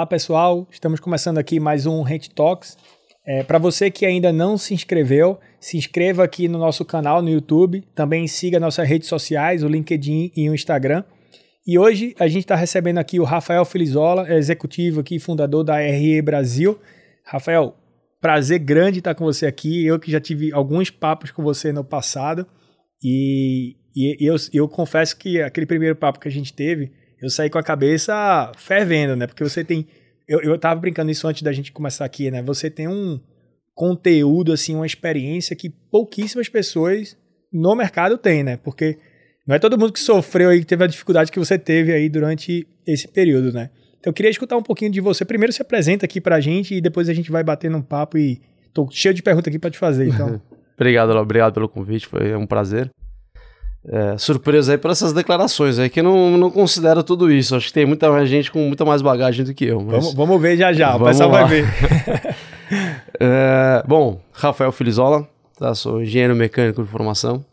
Olá pessoal, estamos começando aqui mais um Rent Talks. É, Para você que ainda não se inscreveu, se inscreva aqui no nosso canal no YouTube, também siga nossas redes sociais, o LinkedIn e o Instagram. E hoje a gente está recebendo aqui o Rafael Filizola, executivo aqui, fundador da RE Brasil. Rafael, prazer grande estar com você aqui. Eu que já tive alguns papos com você no passado e, e eu, eu confesso que aquele primeiro papo que a gente teve, eu saí com a cabeça fervendo, né? Porque você tem. Eu, eu tava brincando isso antes da gente começar aqui, né? Você tem um conteúdo, assim, uma experiência que pouquíssimas pessoas no mercado têm, né? Porque não é todo mundo que sofreu aí, que teve a dificuldade que você teve aí durante esse período, né? Então eu queria escutar um pouquinho de você. Primeiro se apresenta aqui pra gente e depois a gente vai batendo um papo e tô cheio de perguntas aqui para te fazer, então. obrigado, obrigado pelo convite, foi um prazer é, surpresa aí por essas declarações aí, que não, não considero tudo isso. Acho que tem muita mais gente com muita mais bagagem do que eu. Vamos, vamos ver já já, o pessoal lá. vai ver. é, bom, Rafael Filizola, tá? sou engenheiro mecânico de formação.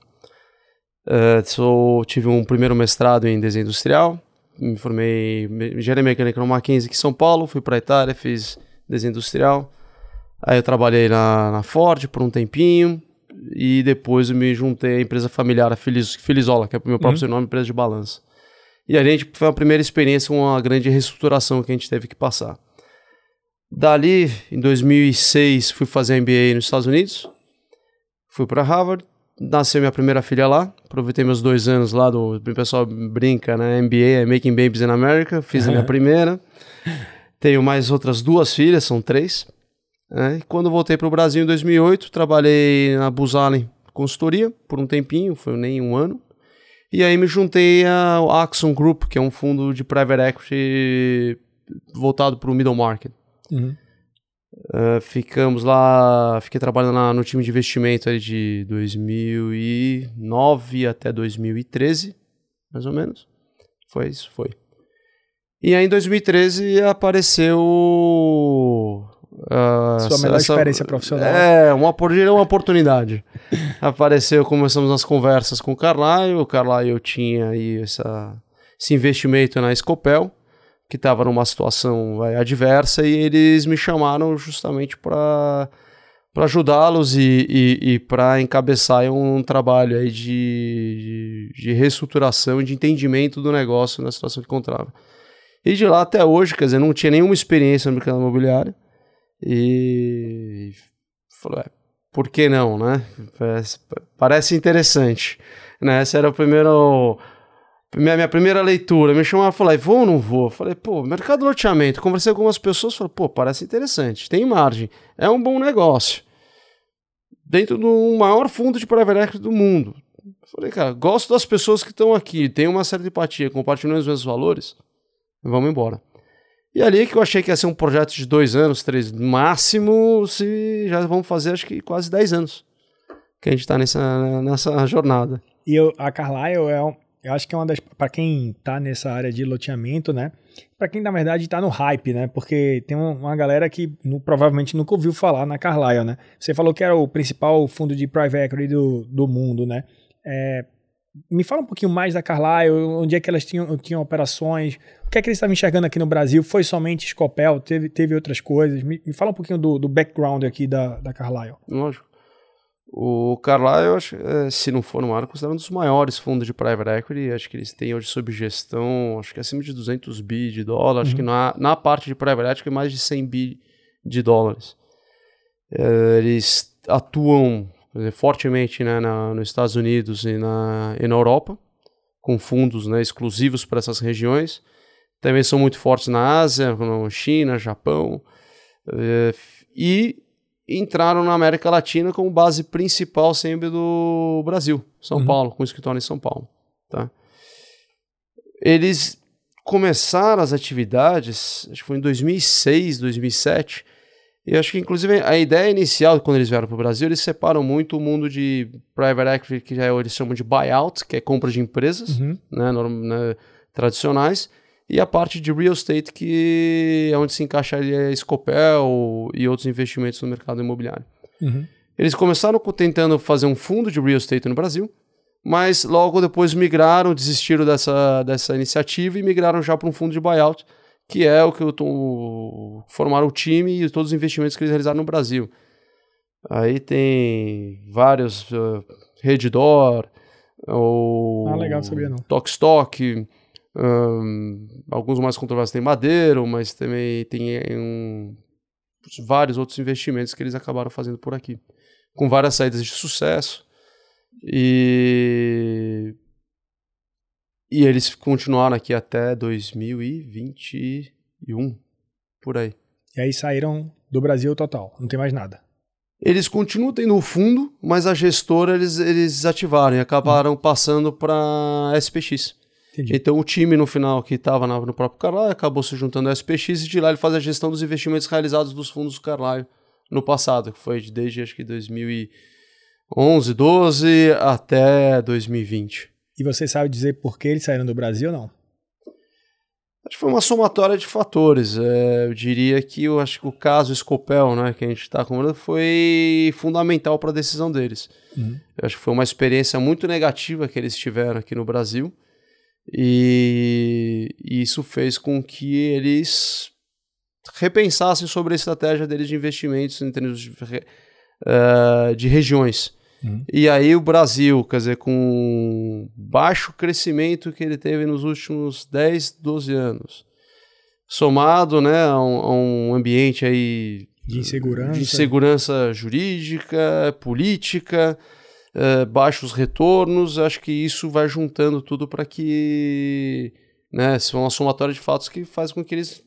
É, sou, tive um primeiro mestrado em desenho industrial, me formei em engenharia mecânica no Mackenzie aqui em São Paulo, fui para a Itália, fiz desenho industrial. Aí eu trabalhei na, na Ford por um tempinho, e depois eu me juntei à empresa familiar, a Feliz, Felizola, que é o meu próprio uhum. nome, empresa de balança. E a gente foi a primeira experiência com uma grande reestruturação que a gente teve que passar. Dali, em 2006, fui fazer MBA nos Estados Unidos, fui para Harvard, nasceu minha primeira filha lá, aproveitei meus dois anos lá, do, o pessoal brinca, né, MBA é Making Babies in America, fiz a minha primeira, tenho mais outras duas filhas, são três, é, quando voltei para o Brasil em 2008, trabalhei na Buzalen Consultoria por um tempinho, foi nem um ano. E aí me juntei ao Axon Group, que é um fundo de private equity voltado para o middle market. Uhum. Uh, ficamos lá, fiquei trabalhando lá no time de investimento de 2009 até 2013, mais ou menos. Foi isso, foi. E aí em 2013 apareceu Uh, Sua melhor essa, experiência profissional. É, uma, uma oportunidade. Apareceu, começamos as conversas com o Carlyle. O Carlyle tinha aí essa, esse investimento na Scopel, que estava numa situação vai, adversa, e eles me chamaram justamente para para ajudá-los e, e, e para encabeçar um trabalho aí de, de, de reestruturação e de entendimento do negócio na situação que encontrava. E de lá até hoje, quer dizer, não tinha nenhuma experiência no mercado imobiliário e falou, é, por que não, né? Parece, parece interessante. Né? Essa era o primeiro minha, minha primeira leitura, me chamava e falei, vou ou não vou? Falei, pô, mercado loteamento. Conversei com algumas pessoas, falei, pô, parece interessante, tem margem, é um bom negócio. Dentro do maior fundo de private equity do mundo. Falei, cara, gosto das pessoas que estão aqui, tenho uma certa empatia, compartilhando os mesmos valores, vamos embora. E ali que eu achei que ia ser um projeto de dois anos, três, máximo, se já vamos fazer acho que quase dez anos que a gente está nessa, nessa jornada. E eu, a Carlyle é um, eu acho que é uma das para quem está nessa área de loteamento, né? Para quem na verdade está no hype, né? Porque tem uma galera que no, provavelmente nunca ouviu falar na Carlyle, né? Você falou que era o principal fundo de private equity do, do mundo, né? É, me fala um pouquinho mais da Carlyle, onde é que elas tinham, tinham operações, o que é que eles estavam enxergando aqui no Brasil? Foi somente Scopel? Teve, teve outras coisas? Me, me fala um pouquinho do, do background aqui da, da Carlyle. Lógico. O Carlyle, é, se não for no ar, considerado um dos maiores fundos de private equity. Acho que eles têm hoje sob gestão, acho que acima de 200 bi de dólares. Uhum. Acho que uhum. na, na parte de private equity, mais de 100 bi de dólares. É, eles atuam dizer, fortemente né, na, nos Estados Unidos e na, e na Europa, com fundos né, exclusivos para essas regiões. Também são muito fortes na Ásia, na China, Japão. É, e entraram na América Latina como base principal sempre do Brasil, São uhum. Paulo, com escritório em São Paulo. Tá? Eles começaram as atividades, acho que foi em 2006, 2007, e acho que, inclusive, a ideia inicial, quando eles vieram para o Brasil, eles separam muito o mundo de private equity, que eles chamam de buyout, que é compra de empresas uhum. né, né, tradicionais, e a parte de real estate, que é onde se encaixaria a Scopel e outros investimentos no mercado imobiliário. Uhum. Eles começaram tentando fazer um fundo de real estate no Brasil, mas logo depois migraram, desistiram dessa, dessa iniciativa e migraram já para um fundo de buyout, que é o que eu tô formar o time e todos os investimentos que eles realizaram no Brasil. Aí tem vários uh, Redditor, ou ah, legal, sabia não. Tokstok, um, alguns mais controversos tem Madeiro, mas também tem um, vários outros investimentos que eles acabaram fazendo por aqui, com várias saídas de sucesso. E e eles continuaram aqui até 2021, por aí. E aí saíram do Brasil total, não tem mais nada. Eles continuam tendo o fundo, mas a gestora eles, eles desativaram e acabaram uhum. passando para SPX. Entendi. Então o time no final que estava no próprio Carlyle acabou se juntando ao SPX e de lá ele faz a gestão dos investimentos realizados dos fundos do Carlyle no passado, que foi desde acho que 2011, 12 até 2020. E você sabe dizer por que eles saíram do Brasil ou não? Acho que foi uma somatória de fatores. É, eu diria que eu acho que o caso Scopel, né, que a gente está conversando, foi fundamental para a decisão deles. Uhum. Eu acho que foi uma experiência muito negativa que eles tiveram aqui no Brasil. E isso fez com que eles repensassem sobre a estratégia deles de investimentos em termos de, uh, de regiões. Uhum. E aí o Brasil, quer dizer, com baixo crescimento que ele teve nos últimos 10, 12 anos, somado né, a, um, a um ambiente aí de insegurança, de insegurança jurídica, política, uh, baixos retornos, acho que isso vai juntando tudo para que né, são uma somatória de fatos que faz com que eles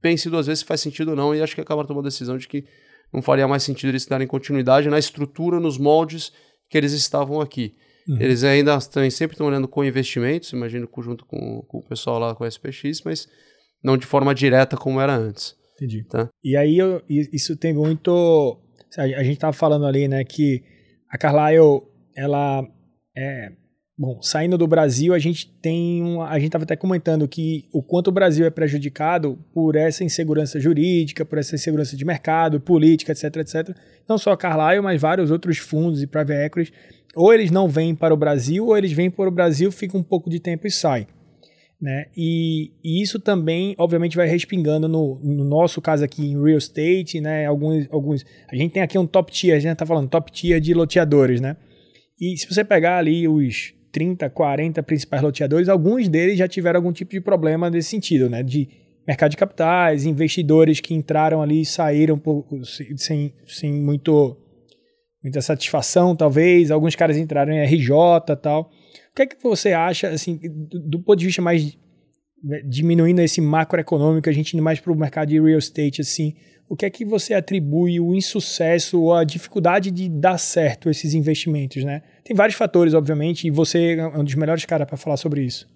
pensem duas vezes se faz sentido ou não, e acho que acabaram tomando a decisão de que não faria mais sentido eles darem continuidade na estrutura, nos moldes que eles estavam aqui. Uhum. Eles ainda estão, sempre estão olhando com investimentos, imagino junto com, com o pessoal lá com a SPX, mas não de forma direta como era antes. Entendi. Tá? E aí eu, isso tem muito. A gente estava falando ali, né, que a Carlyle, ela é Bom, saindo do Brasil, a gente tem um, a gente estava até comentando que o quanto o Brasil é prejudicado por essa insegurança jurídica, por essa insegurança de mercado, política, etc, etc. Não só a Carlyle, mas vários outros fundos e private equities, ou eles não vêm para o Brasil, ou eles vêm para o Brasil, ficam um pouco de tempo e saem. Né? E, e, isso também, obviamente, vai respingando no, no, nosso caso aqui em real estate, né? Alguns, alguns, a gente tem aqui um top tier, a gente está falando top tier de loteadores, né? E se você pegar ali os 30, 40 principais loteadores, alguns deles já tiveram algum tipo de problema nesse sentido, né? De mercado de capitais, investidores que entraram ali e saíram por, sem, sem muito, muita satisfação, talvez. Alguns caras entraram em RJ e tal. O que é que você acha, assim, do, do ponto de vista mais diminuindo esse macroeconômico, a gente indo mais para o mercado de real estate, assim, o que é que você atribui o insucesso ou a dificuldade de dar certo esses investimentos, né? Tem vários fatores, obviamente, e você é um dos melhores caras para falar sobre isso.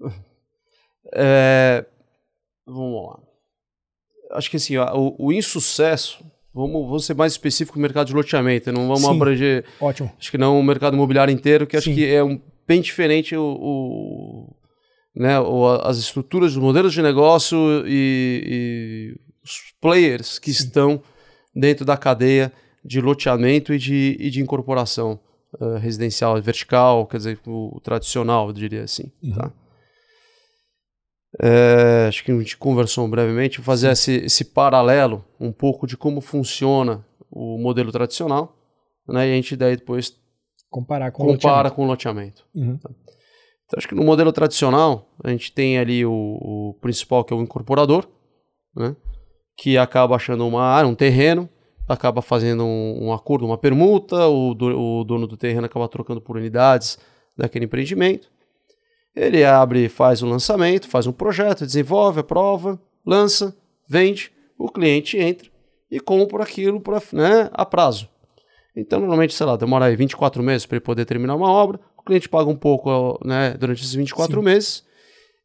É, vamos lá. Acho que assim, o, o, insucesso, vamos, vamos ser mais específico no mercado de loteamento, não vamos Sim, abranger. Ótimo. Acho que não o mercado imobiliário inteiro, que acho Sim. que é um, bem diferente o, o né, o, as estruturas, os modelos de negócio e, e os players que Sim. estão dentro da cadeia de loteamento e de, e de incorporação uh, residencial vertical, quer dizer, o, o tradicional, eu diria assim. Uhum. Tá? É, acho que a gente conversou brevemente, fazer esse, esse, paralelo um pouco de como funciona o modelo tradicional, né, e a gente daí depois comparar com compara loteamento. com o loteamento. Uhum. Tá? Então, acho que no modelo tradicional, a gente tem ali o, o principal, que é o incorporador, né, que acaba achando uma área, um terreno, acaba fazendo um, um acordo, uma permuta, o, do, o dono do terreno acaba trocando por unidades daquele empreendimento. Ele abre, faz o lançamento, faz um projeto, desenvolve, aprova, lança, vende, o cliente entra e compra aquilo pra, né, a prazo. Então, normalmente, sei lá, demora aí 24 meses para ele poder terminar uma obra, o cliente paga um pouco né, durante esses 24 Sim. meses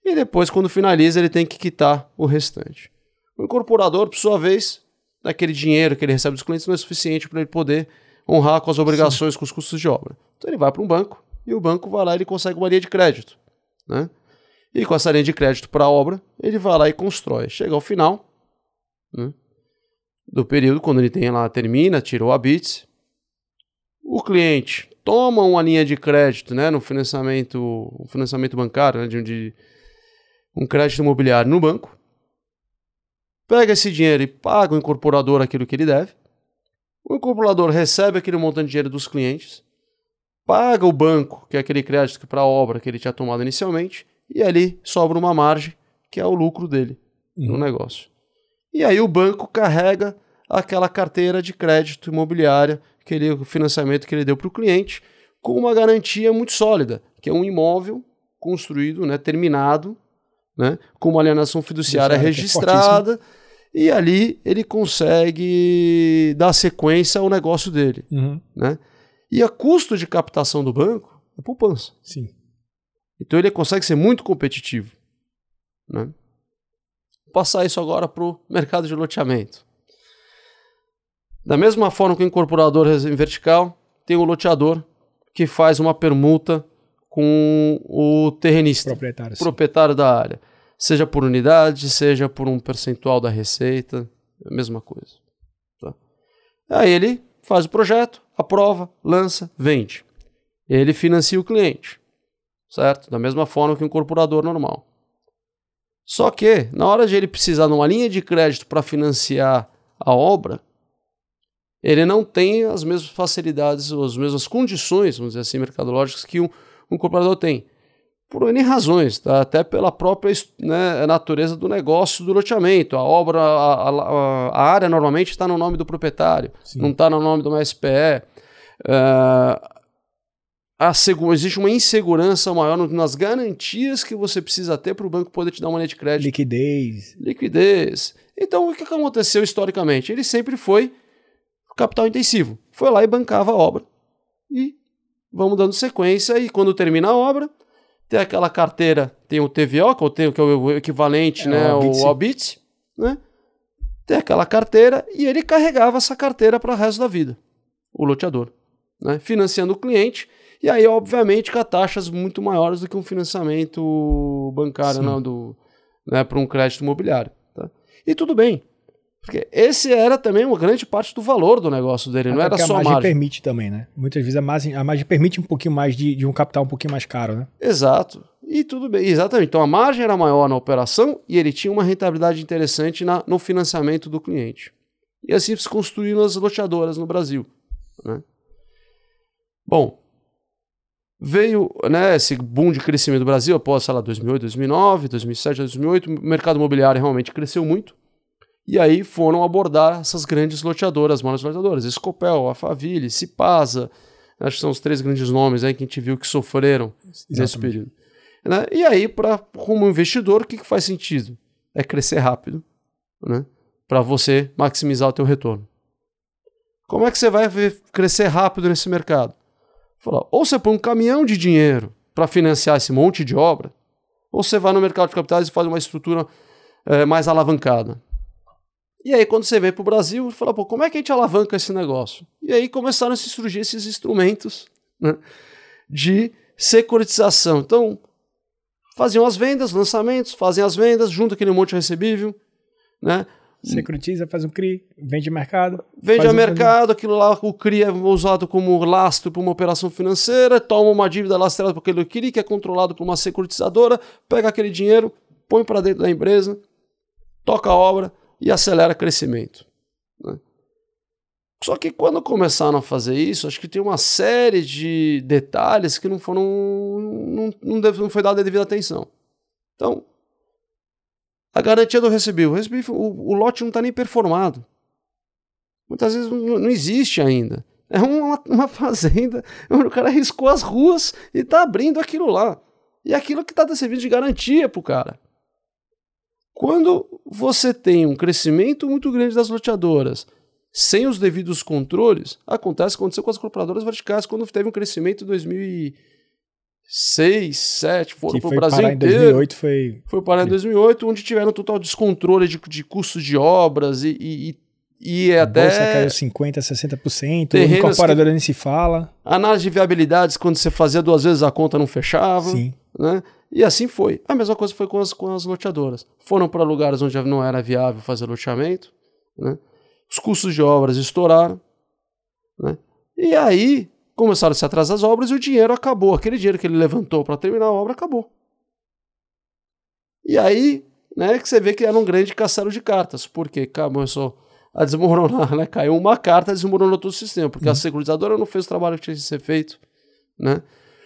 e depois, quando finaliza, ele tem que quitar o restante. O incorporador, por sua vez, daquele dinheiro que ele recebe dos clientes não é suficiente para ele poder honrar com as obrigações, Sim. com os custos de obra. Então ele vai para um banco e o banco vai lá e ele consegue uma linha de crédito. Né? E com essa linha de crédito para a obra, ele vai lá e constrói. Chega ao final né, do período, quando ele tem lá, termina, tirou a BITS, o cliente toma uma linha de crédito né, no financiamento, um financiamento bancário, né, de, de um crédito imobiliário no banco, pega esse dinheiro e paga o incorporador aquilo que ele deve. O incorporador recebe aquele montante de dinheiro dos clientes, paga o banco, que é aquele crédito para a obra que ele tinha tomado inicialmente, e ali sobra uma margem, que é o lucro dele uhum. no negócio. E aí o banco carrega aquela carteira de crédito imobiliária, aquele financiamento que ele deu para o cliente, com uma garantia muito sólida, que é um imóvel construído, né, terminado, né, com uma alienação fiduciária registrada, é e ali ele consegue dar sequência ao negócio dele. Uhum. Né? E a custo de captação do banco é poupança. Sim. Então ele consegue ser muito competitivo. Né? Vou passar isso agora para o mercado de loteamento. Da mesma forma que o incorporador em vertical, tem o loteador que faz uma permuta com o terrenista, proprietário, proprietário da área. Seja por unidade, seja por um percentual da receita, é a mesma coisa. Tá? Aí ele faz o projeto, aprova, lança, vende. Ele financia o cliente, certo? Da mesma forma que um incorporador normal. Só que, na hora de ele precisar de uma linha de crédito para financiar a obra, ele não tem as mesmas facilidades, as mesmas condições, vamos dizer assim, mercadológicas que um, um comprador tem. Por N razões, tá? até pela própria né, natureza do negócio do loteamento. A obra, a, a, a área normalmente está no nome do proprietário, Sim. não está no nome de uma SPE. Uh, existe uma insegurança maior nas garantias que você precisa ter para o banco poder te dar uma linha de crédito. Liquidez. Liquidez. Então, o que aconteceu historicamente? Ele sempre foi capital intensivo. Foi lá e bancava a obra. E vamos dando sequência. E quando termina a obra, tem aquela carteira, tem o TVO, que, é o, que é o equivalente, é, né, o Albit, né? Tem aquela carteira e ele carregava essa carteira para o resto da vida, o loteador, né? Financiando o cliente. E aí, obviamente, com taxas muito maiores do que um financiamento bancário, não, do, né, para um crédito imobiliário. Tá? E tudo bem. Porque esse era também uma grande parte do valor do negócio dele, Até não era só a margem. A margem permite também, né? Muitas vezes a margem, a margem permite um pouquinho mais de, de um capital um pouquinho mais caro, né? Exato. E tudo bem, exatamente. Então a margem era maior na operação e ele tinha uma rentabilidade interessante na, no financiamento do cliente. E assim se construíram as loteadoras no Brasil. Né? Bom, veio né, esse boom de crescimento do Brasil após, sei lá, 2008, 2009, 2007, 2008. O mercado imobiliário realmente cresceu muito. E aí foram abordar essas grandes loteadoras, maiores loteadoras, Escopel, Alphaville, Cipasa, acho que são os três grandes nomes aí que a gente viu que sofreram Exatamente. nesse período. Né? E aí, pra, como investidor, o que, que faz sentido? É crescer rápido, né? para você maximizar o teu retorno. Como é que você vai crescer rápido nesse mercado? Fala, ou você põe um caminhão de dinheiro para financiar esse monte de obra, ou você vai no mercado de capitais e faz uma estrutura é, mais alavancada. E aí, quando você vem para o Brasil, fala, pô, como é que a gente alavanca esse negócio? E aí começaram a se surgir esses instrumentos né, de securitização. Então, faziam as vendas, lançamentos, fazem as vendas, junto aquele monte recebível, né? Securitiza, faz um CRI, vende mercado. Vende a mercado, aquilo lá, o CRI é usado como lastro para uma operação financeira, toma uma dívida lastrada para aquele CRI, que é controlado por uma securitizadora, pega aquele dinheiro, põe para dentro da empresa, toca a obra, e acelera crescimento. Né? Só que quando começaram a fazer isso, acho que tem uma série de detalhes que não foram. não, não, deve, não foi dada a devida atenção. Então, a garantia do recebível. O, o, o lote não está nem performado. Muitas vezes não, não existe ainda. É uma, uma fazenda onde o cara riscou as ruas e está abrindo aquilo lá. E aquilo que está servindo de garantia para o cara. Quando você tem um crescimento muito grande das loteadoras sem os devidos controles, acontece aconteceu com as compradoras verticais quando teve um crescimento em 2006, 2007, foram para o Brasil inteiro. Em 2008 foi... foi parar em 2008, onde tiveram total descontrole de, de custos de obras e, e, e a até... bolsa caiu 50%, 60%, terrenos incorporadora que... nem se fala. Análise de viabilidades, quando você fazia duas vezes a conta não fechava. Sim. Né? E assim foi. A mesma coisa foi com as, com as loteadoras. Foram para lugares onde não era viável fazer loteamento, né? os custos de obras estouraram, né? e aí começaram a se atrasar as obras e o dinheiro acabou. Aquele dinheiro que ele levantou para terminar a obra acabou. E aí né, que você vê que era um grande castelo de cartas, porque começou a desmoronar, né? Caiu uma carta, desmoronou todo o sistema, porque uhum. a securitizadora não fez o trabalho que tinha que ser feito, né?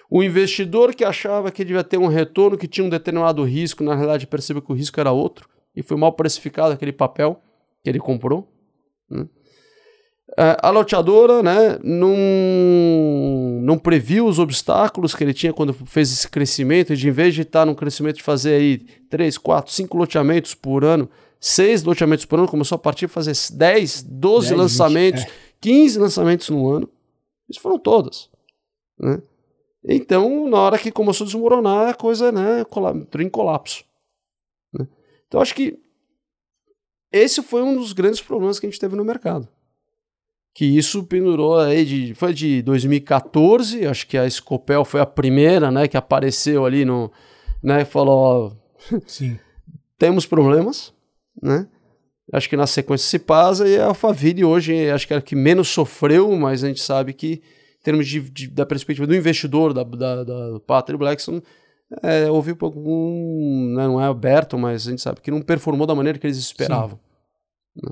O investidor que achava que devia ter um retorno, que tinha um determinado risco, na realidade percebeu que o risco era outro, e foi mal precificado aquele papel que ele comprou. Né? É, a loteadora né, não, não previu os obstáculos que ele tinha quando fez esse crescimento, e de em vez de estar num crescimento de fazer aí 3, 4, 5 loteamentos por ano, 6 loteamentos por ano, começou a partir de fazer 10, 12 10, lançamentos, 20, é. 15 lançamentos no ano. Isso foram todas. Né? Então, na hora que começou a desmoronar, a coisa né, entrou em colapso. Né? Então, acho que esse foi um dos grandes problemas que a gente teve no mercado que isso pendurou aí de foi de 2014, acho que a Scopel foi a primeira, né, que apareceu ali no, né, falou, ó, Sim. temos problemas, né? Acho que na sequência se passa e a Alphaville hoje acho que é a que menos sofreu, mas a gente sabe que termos de, de da perspectiva do investidor, da, da, da Patrick Blackstone, é, houve um pouco, um, né, não é aberto, mas a gente sabe que não performou da maneira que eles esperavam. Né?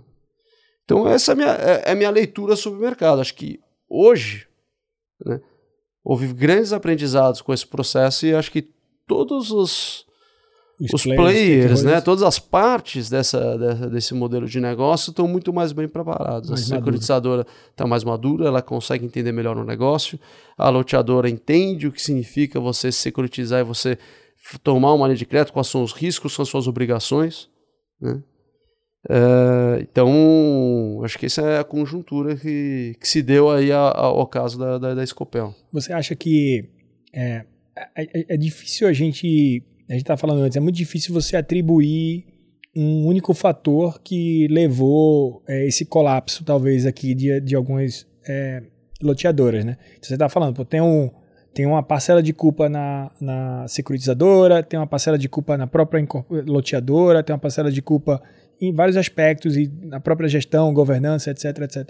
Então, essa é a minha, é, é minha leitura sobre o mercado. Acho que hoje né, houve grandes aprendizados com esse processo e acho que todos os, os, os players, players né, todas as partes dessa, dessa, desse modelo de negócio estão muito mais bem preparados. Mais a securitizadora está mais madura, ela consegue entender melhor o negócio, a loteadora entende o que significa você securitizar e você tomar uma linha de crédito, quais são os riscos, quais são as suas obrigações. Né? Uh, então, acho que essa é a conjuntura que, que se deu aí a, a, ao caso da, da, da Scopel. Você acha que é, é, é difícil a gente, a gente estava falando antes, é muito difícil você atribuir um único fator que levou é, esse colapso, talvez, aqui de, de algumas é, loteadoras, né? Então, você está falando, pô, tem, um, tem uma parcela de culpa na, na securitizadora, tem uma parcela de culpa na própria loteadora, tem uma parcela de culpa em vários aspectos, e na própria gestão, governança, etc, etc.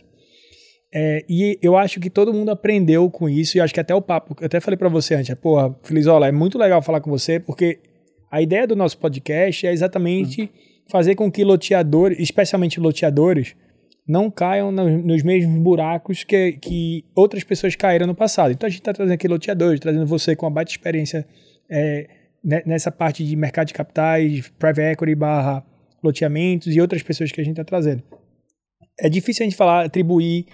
É, e eu acho que todo mundo aprendeu com isso, e acho que até o papo, eu até falei para você antes, é, porra, Felizola, é muito legal falar com você, porque a ideia do nosso podcast é exatamente uhum. fazer com que loteadores, especialmente loteadores, não caiam no, nos mesmos buracos que, que outras pessoas caíram no passado. Então a gente está trazendo aqui loteadores, trazendo você com uma baita experiência é, nessa parte de mercado de capitais, private equity barra loteamentos e outras pessoas que a gente está trazendo. É difícil a gente falar, atribuir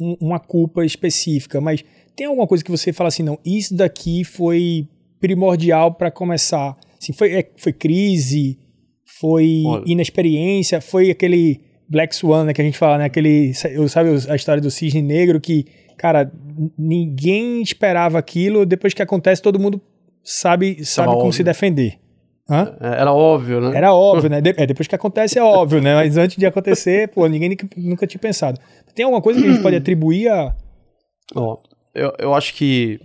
um, uma culpa específica, mas tem alguma coisa que você fala assim, não, isso daqui foi primordial para começar? Assim, foi, é, foi crise, foi Olha. inexperiência, foi aquele Black Swan, né, que a gente fala, né, aquele, sabe a história do cisne negro que, cara, ninguém esperava aquilo, depois que acontece todo mundo sabe, sabe como óbvio. se defender. Hã? É, era óbvio, né? Era óbvio, né? De, é, depois que acontece é óbvio, né? Mas antes de acontecer, pô, ninguém nunca tinha pensado. Tem alguma coisa que a gente pode atribuir a. Ó, oh, eu, eu acho que.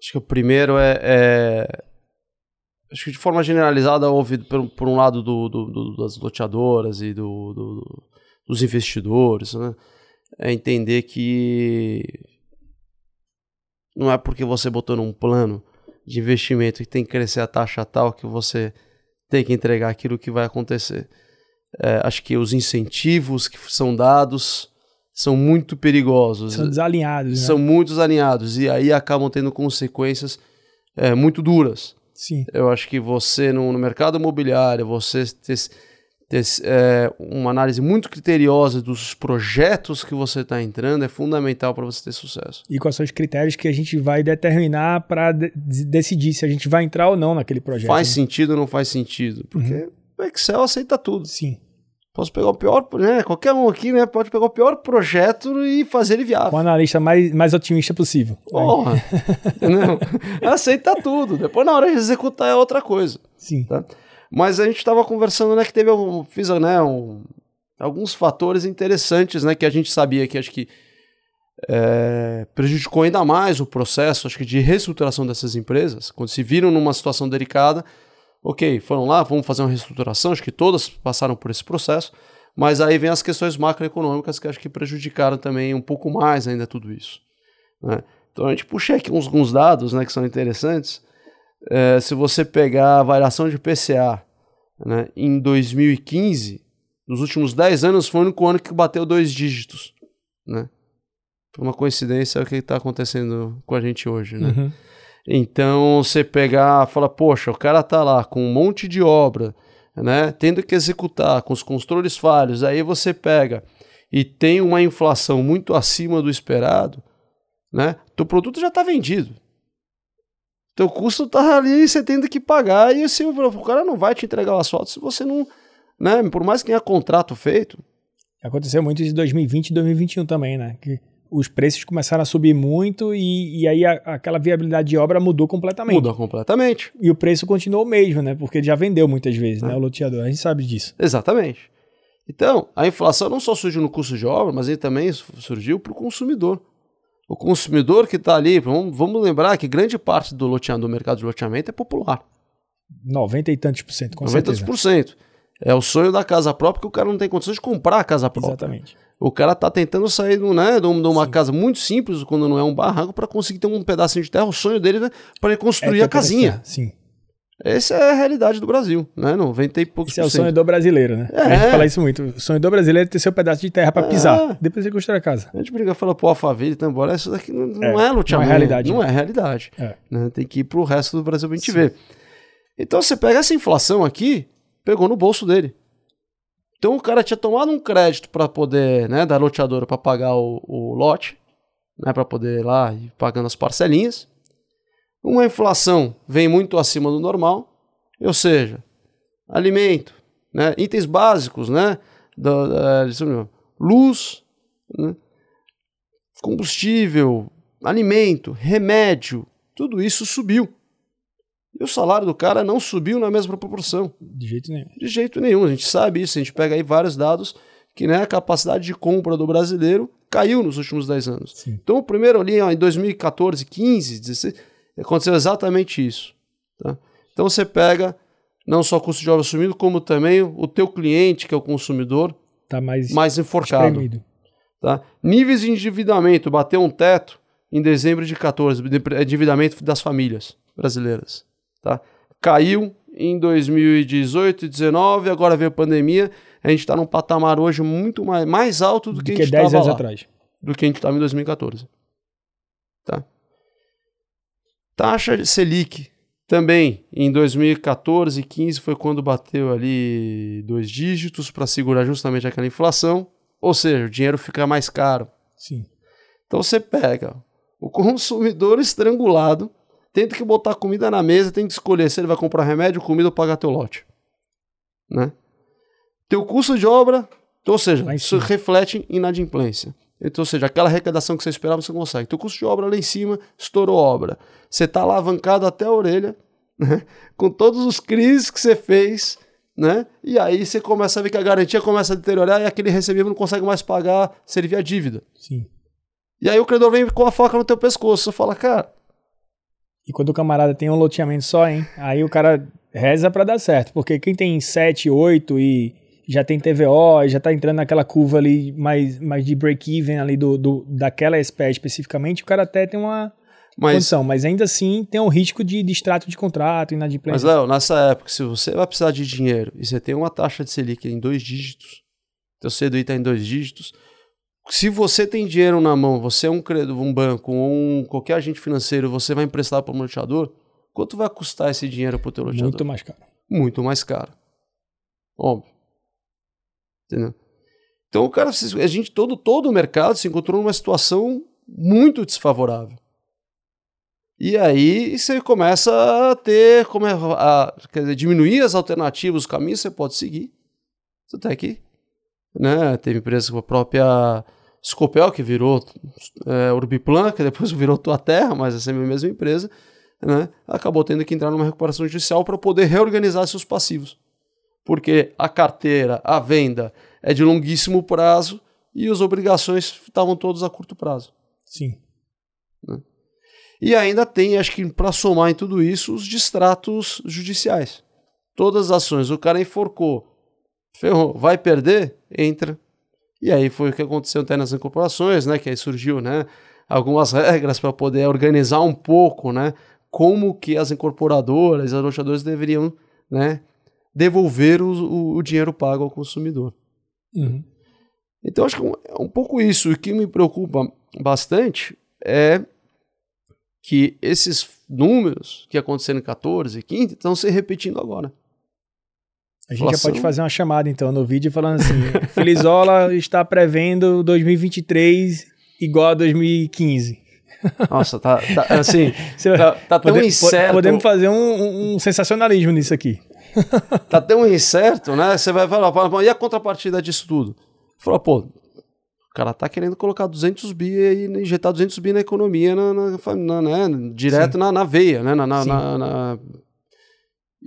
Acho que o primeiro é, é. acho que de forma generalizada houve, por, por um lado, do, do, do, das loteadoras e do, dos investidores, né? É entender que não é porque você botou num plano de investimento que tem que crescer a taxa tal que você tem que entregar aquilo que vai acontecer. É, acho que os incentivos que são dados são muito perigosos. São desalinhados. Né? São muito desalinhados e aí acabam tendo consequências é, muito duras. Sim. Eu acho que você no, no mercado imobiliário, você ter, ter é, uma análise muito criteriosa dos projetos que você está entrando é fundamental para você ter sucesso. E quais são os critérios que a gente vai determinar para de decidir se a gente vai entrar ou não naquele projeto? Faz né? sentido ou não faz sentido? Porque uhum. o Excel aceita tudo. Sim. Posso pegar o pior, né? Qualquer um aqui, né? Pode pegar o pior projeto e fazer ele viável. Com o analista mais, mais otimista possível. Porra! não, aceita tudo. Depois, na hora de executar, é outra coisa. Sim. Tá? Mas a gente estava conversando, né, que teve um, fiz, né, um, alguns fatores interessantes, né, que a gente sabia que acho que é, prejudicou ainda mais o processo, acho que de reestruturação dessas empresas, quando se viram numa situação delicada, ok, foram lá, vamos fazer uma reestruturação, acho que todas passaram por esse processo, mas aí vem as questões macroeconômicas que acho que prejudicaram também um pouco mais ainda tudo isso. Né? Então a gente puxei aqui uns, alguns dados né, que são interessantes, é, se você pegar a variação de PCA né, em 2015, nos últimos 10 anos foi o único ano que bateu dois dígitos. Né? Por uma coincidência é o que está acontecendo com a gente hoje. Né? Uhum. Então você pegar, fala, poxa, o cara tá lá com um monte de obra, né, tendo que executar com os controles falhos, aí você pega e tem uma inflação muito acima do esperado, né? Teu produto já está vendido. Teu custo tá ali, você tendo que pagar e assim, o cara não vai te entregar o asfalto se você não, né, por mais que tenha contrato feito. Aconteceu muito isso em 2020 e 2021 também, né? Que os preços começaram a subir muito e, e aí a, aquela viabilidade de obra mudou completamente. Mudou completamente. E o preço continuou o mesmo, né? Porque já vendeu muitas vezes, né? O loteador. A gente sabe disso. Exatamente. Então, a inflação não só surgiu no custo de obra, mas ele também surgiu para o consumidor. O consumidor que está ali, vamos, vamos, lembrar que grande parte do, loteamento, do mercado de loteamento é popular. 90 e tantos por cento, com 90 certeza. por cento. É o sonho da casa própria que o cara não tem condições de comprar a casa própria. Exatamente. O cara tá tentando sair né, de uma Sim. casa muito simples, quando não é um barranco, para conseguir ter um pedacinho de terra. O sonho dele é para construir é a casinha. Sim. Essa é a realidade do Brasil, né? 90 e poucos Esse é o sonho do brasileiro, né? É. A gente fala isso muito. O sonho do brasileiro é ter seu pedaço de terra para pisar. É. Depois você construir a casa. A gente briga e fala, pô, a favela, então, embora isso daqui não é, não é loteamento. Não é realidade. Não né? é realidade. É. Né? Tem que ir pro resto do Brasil pra gente Sim. ver. Então você pega essa inflação aqui, pegou no bolso dele. Então o cara tinha tomado um crédito para poder, né, da loteadora para pagar o, o lote, né, para poder ir lá ir pagando as parcelinhas. Uma inflação vem muito acima do normal, ou seja, alimento, né, itens básicos, né, da, da luz, né, combustível, alimento, remédio, tudo isso subiu. E o salário do cara não subiu na mesma proporção. De jeito nenhum. De jeito nenhum. A gente sabe isso. A gente pega aí vários dados que né, a capacidade de compra do brasileiro caiu nos últimos 10 anos. Sim. Então, o primeiro ali, ó, em 2014, 15, 16, aconteceu exatamente isso. Tá? Então, você pega não só o custo de obra sumindo, como também o teu cliente, que é o consumidor, tá mais, mais enforcado. Espremido. Tá? Níveis de endividamento, bateu um teto em dezembro de 14, endividamento das famílias brasileiras. Tá? Caiu em 2018 e 2019, agora veio a pandemia. A gente está num patamar hoje muito mais, mais alto do, do que, que a gente 10 anos lá, atrás. Do que a gente estava em 2014. Tá? Taxa Selic também em 2014 e 15 foi quando bateu ali dois dígitos para segurar justamente aquela inflação. Ou seja, o dinheiro fica mais caro. Sim. Então você pega o consumidor estrangulado tendo que botar comida na mesa, tem que escolher se ele vai comprar remédio, comida ou pagar teu lote. Né? Teu custo de obra, ou seja, isso reflete em inadimplência. Então, ou seja, aquela arrecadação que você esperava, você consegue. Teu custo de obra lá em cima, estourou obra. Você está alavancado até a orelha, né? com todos os crises que você fez, né? E aí você começa a ver que a garantia começa a deteriorar e aquele recebível não consegue mais pagar, servir a dívida. Sim. E aí o credor vem com a faca no teu pescoço. Você fala, cara, e quando o camarada tem um loteamento só, hein? Aí o cara reza para dar certo. Porque quem tem 7, 8 e já tem TVO, já tá entrando naquela curva ali mais, mais de break-even ali do, do, daquela espécie especificamente, o cara até tem uma mas, condição. Mas ainda assim tem o um risco de, de extrato de contrato, inadimplência. Mas, Léo, nessa época, se você vai precisar de dinheiro e você tem uma taxa de Selic em dois dígitos, teu CDI está em dois dígitos, se você tem dinheiro na mão, você é um credo, um banco ou um, qualquer agente financeiro, você vai emprestar para um loteador, quanto vai custar esse dinheiro para o teu loteador? Muito mais caro. Muito mais caro. Óbvio. Entendeu? Então, cara, a gente, todo, todo o mercado se encontrou numa situação muito desfavorável. E aí você começa a ter, como é, a, quer dizer, diminuir as alternativas, os caminhos que você pode seguir. Você tem que né? Teve empresa com a própria Scopel, que virou é, Urbiplan, que depois virou Tua Terra, mas essa é a mesma empresa, né? Acabou tendo que entrar numa recuperação judicial para poder reorganizar seus passivos. Porque a carteira, a venda é de longuíssimo prazo e as obrigações estavam todas a curto prazo. Sim. Né? E ainda tem, acho que para somar em tudo isso, os distratos judiciais. Todas as ações, o cara enforcou, ferrou, vai perder? Entra. E aí foi o que aconteceu até nas incorporações, né? Que aí surgiu, né? Algumas regras para poder organizar um pouco, né? como que as incorporadoras, as loteadoras deveriam né, devolver o, o, o dinheiro pago ao consumidor. Uhum. Então, acho que é um pouco isso. O que me preocupa bastante é que esses números que aconteceram em 14 e 15 estão se repetindo agora. A gente já pode fazer uma chamada então no vídeo falando assim: Felizola está prevendo 2023 igual a 2015. Nossa, tá, tá assim, tá, tá tão Pode- incerto. Podemos fazer um, um sensacionalismo nisso aqui. tá tão incerto, né? Você vai falar, "Pô, e a contrapartida disso tudo? Fala, pô, o cara tá querendo colocar 200 bi aí, injetar 200 bi na economia, na, na- na- né? direto na, na veia, né? Na,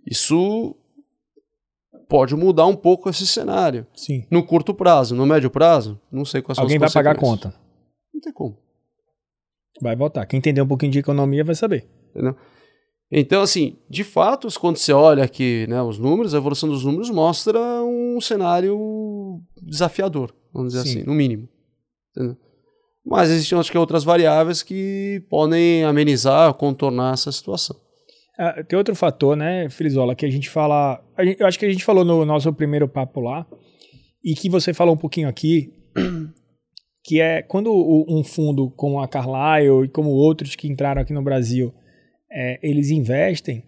Isso pode mudar um pouco esse cenário. Sim. No curto prazo, no médio prazo, não sei quais são Alguém as vai pagar a conta. Não tem como. Vai votar. Quem entender um pouquinho de economia vai saber. entendeu? Então, assim, de fato, quando você olha aqui né, os números, a evolução dos números mostra um cenário desafiador, vamos dizer Sim. assim, no mínimo. entendeu? Mas existem, acho que, outras variáveis que podem amenizar, contornar essa situação. Ah, tem outro fator, né, Frizola, que a gente fala. a gente- eu acho que a gente falou no nosso primeiro papo lá, e que você falou um pouquinho aqui, que é quando um fundo como a Carlyle e como outros que entraram aqui no Brasil, é, eles investem,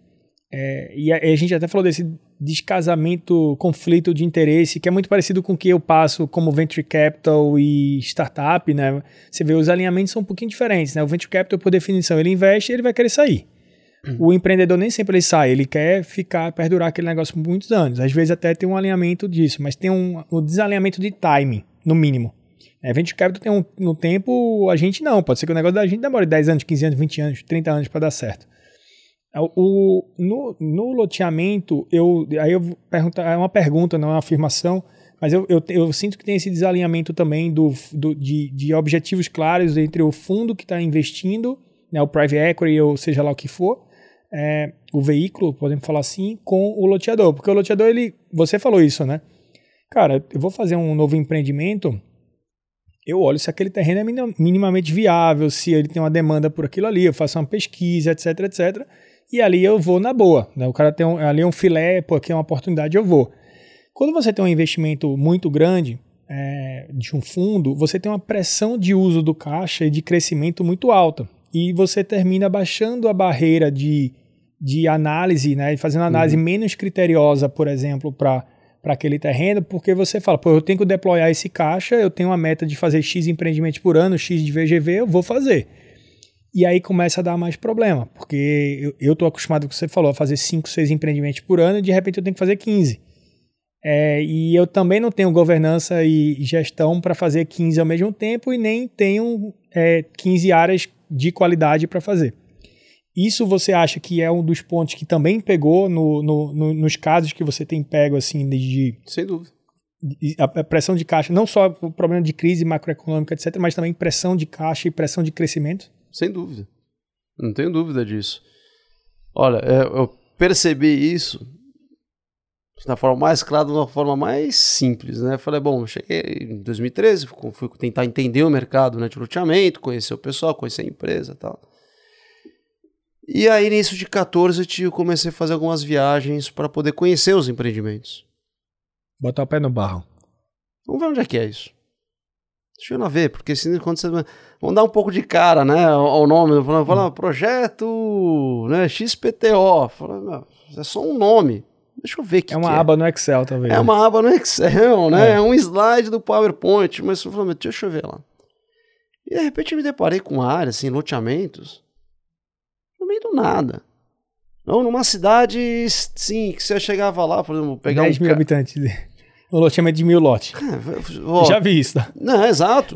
é, e a, a gente até falou desse descasamento, conflito de interesse, que é muito parecido com o que eu passo como venture capital e startup, né? Você vê, os alinhamentos são um pouquinho diferentes, né? O venture capital, por definição, ele investe e ele vai querer sair. O empreendedor nem sempre ele sai, ele quer ficar, perdurar aquele negócio por muitos anos. Às vezes até tem um alinhamento disso, mas tem um, um desalinhamento de timing, no mínimo. É, venture capital tem um, no tempo, a gente não. Pode ser que o negócio da gente demore 10 anos, 15 anos, 20 anos, 30 anos para dar certo. O, o- no, no loteamento, eu, aí eu vou perguntar, é uma pergunta, não é uma afirmação, mas eu, eu, eu sinto que tem esse desalinhamento também do, do- de, de objetivos claros entre o fundo que está investindo, né, o private equity ou seja lá o que for, é, o veículo, podemos falar assim, com o loteador. Porque o loteador, ele, você falou isso, né? Cara, eu vou fazer um novo empreendimento, eu olho se aquele terreno é minim- minimamente viável, se ele tem uma demanda por aquilo ali, eu faço uma pesquisa, etc, etc. E ali eu vou na boa. Né? O cara tem um, ali é um filé, pô, aqui é uma oportunidade, eu vou. Quando você tem um investimento muito grande é, de um fundo, você tem uma pressão de uso do caixa e de crescimento muito alta. E você termina baixando a barreira de, de análise, né? fazendo análise menos criteriosa, por exemplo, para para aquele terreno, porque você fala, pô, eu tenho que deployar esse caixa, eu tenho uma meta de fazer X empreendimentos por ano, X de VGV, eu vou fazer. E aí começa a dar mais problema, porque eu, tô acostumado, como você falou, a fazer 5, 6 empreendimentos por ano e de repente eu tenho que fazer 15. É, e eu também não tenho governança e gestão para fazer 15 ao mesmo tempo e nem tenho é, 15 áreas de qualidade para fazer. Isso você acha que é um dos pontos que também pegou no, no- no- nos casos que você tem pego assim de, Sem dúvida. de- a a pressão de caixa, não só o problema de crise macroeconômica, etc., mas também pressão de caixa e pressão de crescimento? Sem dúvida. Não tenho dúvida disso. Olha, é, eu percebi isso da forma mais clara, uma forma mais simples, né? Falei, bom, cheguei em 2013, fui tentar entender o mercado né, de loteamento, conhecer o pessoal, conhecer a empresa e tal. E aí, início de 14, eu comecei a fazer algumas viagens para poder conhecer os empreendimentos. Botar o pé no barro. Vamos ver onde é que é isso. Deixa eu ver, porque se quando você. Vamos dar um pouco de cara, né? Ao nome. Fala, fala projeto né, XPTO. Fala, é só um nome. Deixa eu ver que É uma que aba no Excel, talvez. É uma aba no Excel, né? É. É, um slide do PowerPoint. Mas eu falei, deixa eu ver lá. E de repente eu me deparei com uma área, assim, loteamentos, do nada. Não, numa cidade, sim, que você chegava lá, por exemplo, pegar 10 um. mil habitantes. Um loteamento de mil lotes. É, ó, Já vi isso, tá? Não, é exato.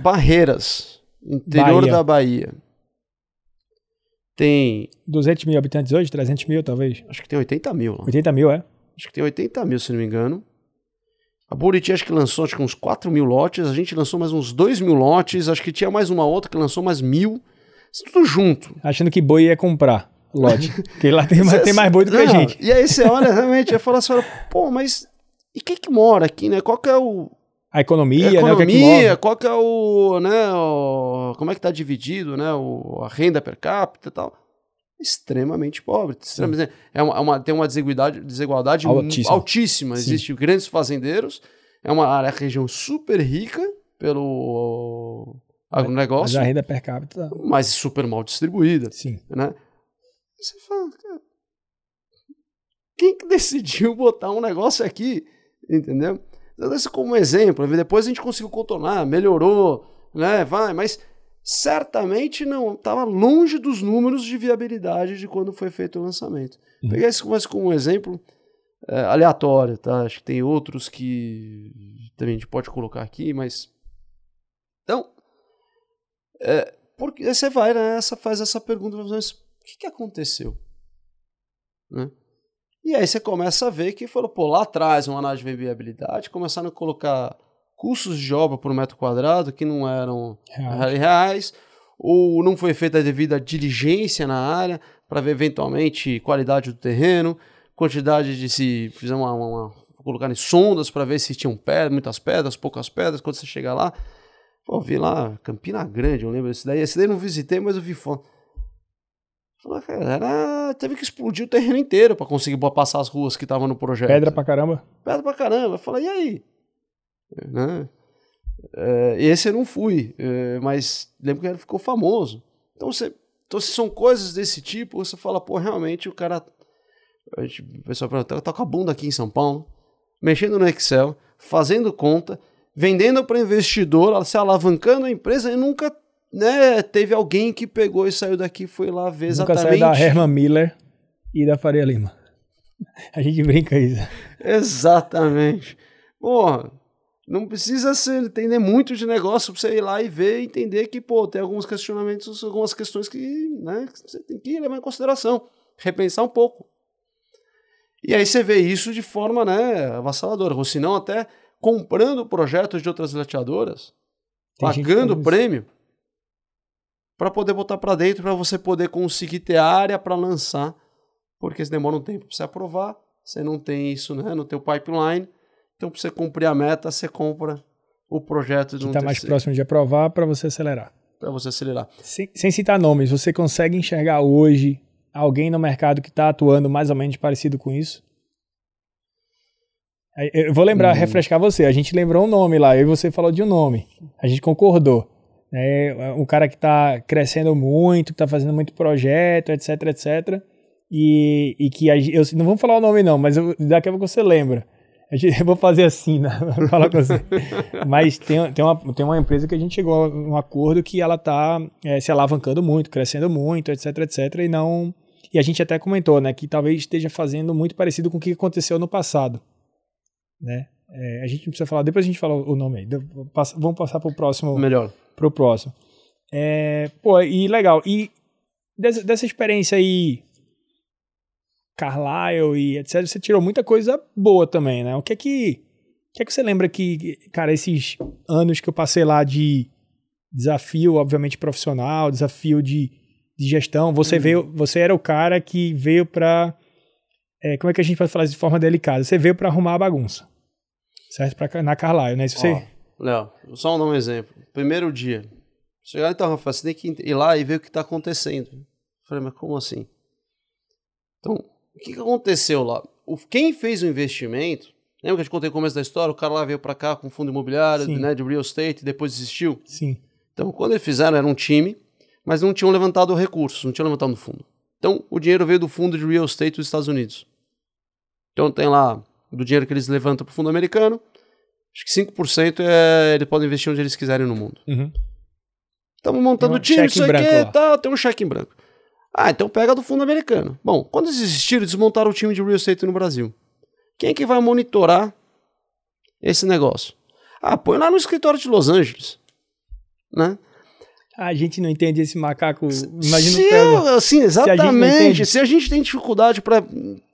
Barreiras, interior Bahia. da Bahia. Tem, 200 mil habitantes hoje? 300 mil, talvez? acho que tem 80 mil lá. 80 mil, é? Acho que tem 80 mil, se não me engano. A Buriti acho que lançou acho que uns 4 mil lotes, a gente lançou mais uns 2 mil lotes, acho que tinha mais uma outra que lançou mais mil. Isso tudo junto. Achando que boi ia comprar lote. Porque lá tem mais, tem mais boi do que a Não, gente. E aí você olha realmente e fala assim, pô, mas e quem que mora aqui, né? Qual que é o, A economia, a né? O que é que economia, move. qual que é o, né, o- como é que tá dividido, né, o, a renda per capita e tal. extremamente pobre. Extremamente, é uma, é uma, tem uma desigualdade, desigualdade altíssima. altíssima. Existem grandes fazendeiros, é uma área, região super rica pelo agronegócio. Mas a renda per capita. Mas super mal distribuída. Sim. Né? Você fala, cara, quem que decidiu botar um negócio aqui? Entendeu? Então, isso como exemplo. Depois a gente conseguiu contornar, melhorou, né? Vai, mas certamente não estava longe dos números de viabilidade de quando foi feito o lançamento. Uhum. Peguei isso mais como um exemplo é, aleatório, tá? Acho que tem outros que também a gente pode colocar aqui, mas então é, porque você vai nessa né, faz essa pergunta, mas o que, que aconteceu, né? E aí você começa a ver que falou, pô, lá atrás uma análise de viabilidade, começaram a colocar custos de obra por metro quadrado que não eram reais, reais ou não foi feita a devida diligência na área para ver eventualmente qualidade do terreno, quantidade de se fizer uma, uma, uma colocar em sondas para ver se tinham pedras, muitas pedras, poucas pedras, quando você chega lá, pô, vi lá Campina Grande, eu lembro desse daí, esse daí eu não visitei, mas eu vi foto. Falei, era, teve que explodir o terreno inteiro para conseguir passar as ruas que estavam no projeto. Pedra pra caramba. Pedra pra caramba. Eu falei, e aí? Né? É, esse eu não fui, é, mas lembro que ele ficou famoso. Então, você, então, se são coisas desse tipo, você fala, pô, realmente o cara. A gente, o pessoal pergunta, tá com a bunda aqui em São Paulo, mexendo no Excel, fazendo conta, vendendo para investidor, se alavancando a empresa e nunca né, teve alguém que pegou e saiu daqui e foi lá ver exatamente. Nunca saiu da Herman Miller e da Faria Lima. A gente brinca isso. Exatamente. Porra, não precisa ser, entender muito de negócio para você ir lá e ver e entender que, pô, tem alguns questionamentos, algumas questões que, né, que você tem que levar em consideração, repensar um pouco. E aí você vê isso de forma, né, avassaladora, ou se não até comprando projetos de outras lateadoras, pagando prêmio para poder botar para dentro, para você poder conseguir ter área para lançar, porque se demora um tempo para você aprovar, você não tem isso, né, no teu pipeline, então, para você cumprir a meta, você compra o projeto de que um está mais próximo de aprovar para você acelerar. Para você acelerar. Sem, sem, citar nomes, você consegue enxergar hoje alguém no mercado que está atuando mais ou menos parecido com isso? Eu vou lembrar, hum. refrescar você. A gente lembrou um nome lá, eu e você falou de um nome. A gente concordou. É, um cara que está crescendo muito, está fazendo muito projeto, etc, etc. E, e que a, eu não vamos falar o nome não, mas eu, daqui a pouco você lembra eu vou fazer assim, né? falar com você. Mas tem, tem, uma, tem uma empresa que a gente chegou a um acordo que ela está é, se alavancando muito, crescendo muito, etc, etc, e não... E a gente até comentou, né, que talvez esteja fazendo muito parecido com o que aconteceu no passado, né? É, a gente não precisa falar, depois a gente fala o nome aí. Vamos passar para o próximo. Melhor. Para o próximo. É, pô, e legal. E dessa, dessa experiência aí Carlyle e etc. Você tirou muita coisa boa também, né? O que é que, o que, é que você lembra que, cara, esses anos que eu passei lá de desafio, obviamente, profissional, desafio de, de gestão, você uhum. veio, você era o cara que veio para é, como é que a gente pode falar isso de forma delicada? Você veio para arrumar a bagunça, certo? Pra, na Carlyle, né? Isso você... Léo, só um exemplo. Primeiro dia, chegar então, Rafael, você tem que ir lá e ver o que está acontecendo. Eu falei, mas como assim? Então, o que, que aconteceu lá? O, quem fez o investimento, lembra que a gente contei no começo da história? O cara lá veio para cá com fundo imobiliário, né, de real estate, e depois desistiu? Sim. Então, quando eles fizeram, era um time, mas não tinham levantado recursos, não tinham levantado no fundo. Então, o dinheiro veio do fundo de real estate dos Estados Unidos. Então, tem lá do dinheiro que eles levantam para o fundo americano, acho que 5% é, eles podem investir onde eles quiserem no mundo. Estamos uhum. montando o time, isso aqui, tá, tem um cheque em branco. Ah, então pega do fundo americano. Bom, quando eles existiram, desmontaram o time de real estate no Brasil. Quem é que vai monitorar esse negócio? Ah, põe lá no escritório de Los Angeles. Né? A gente não entende esse macaco. Imagina se eu, assim, exatamente. Se a, se a gente tem dificuldade para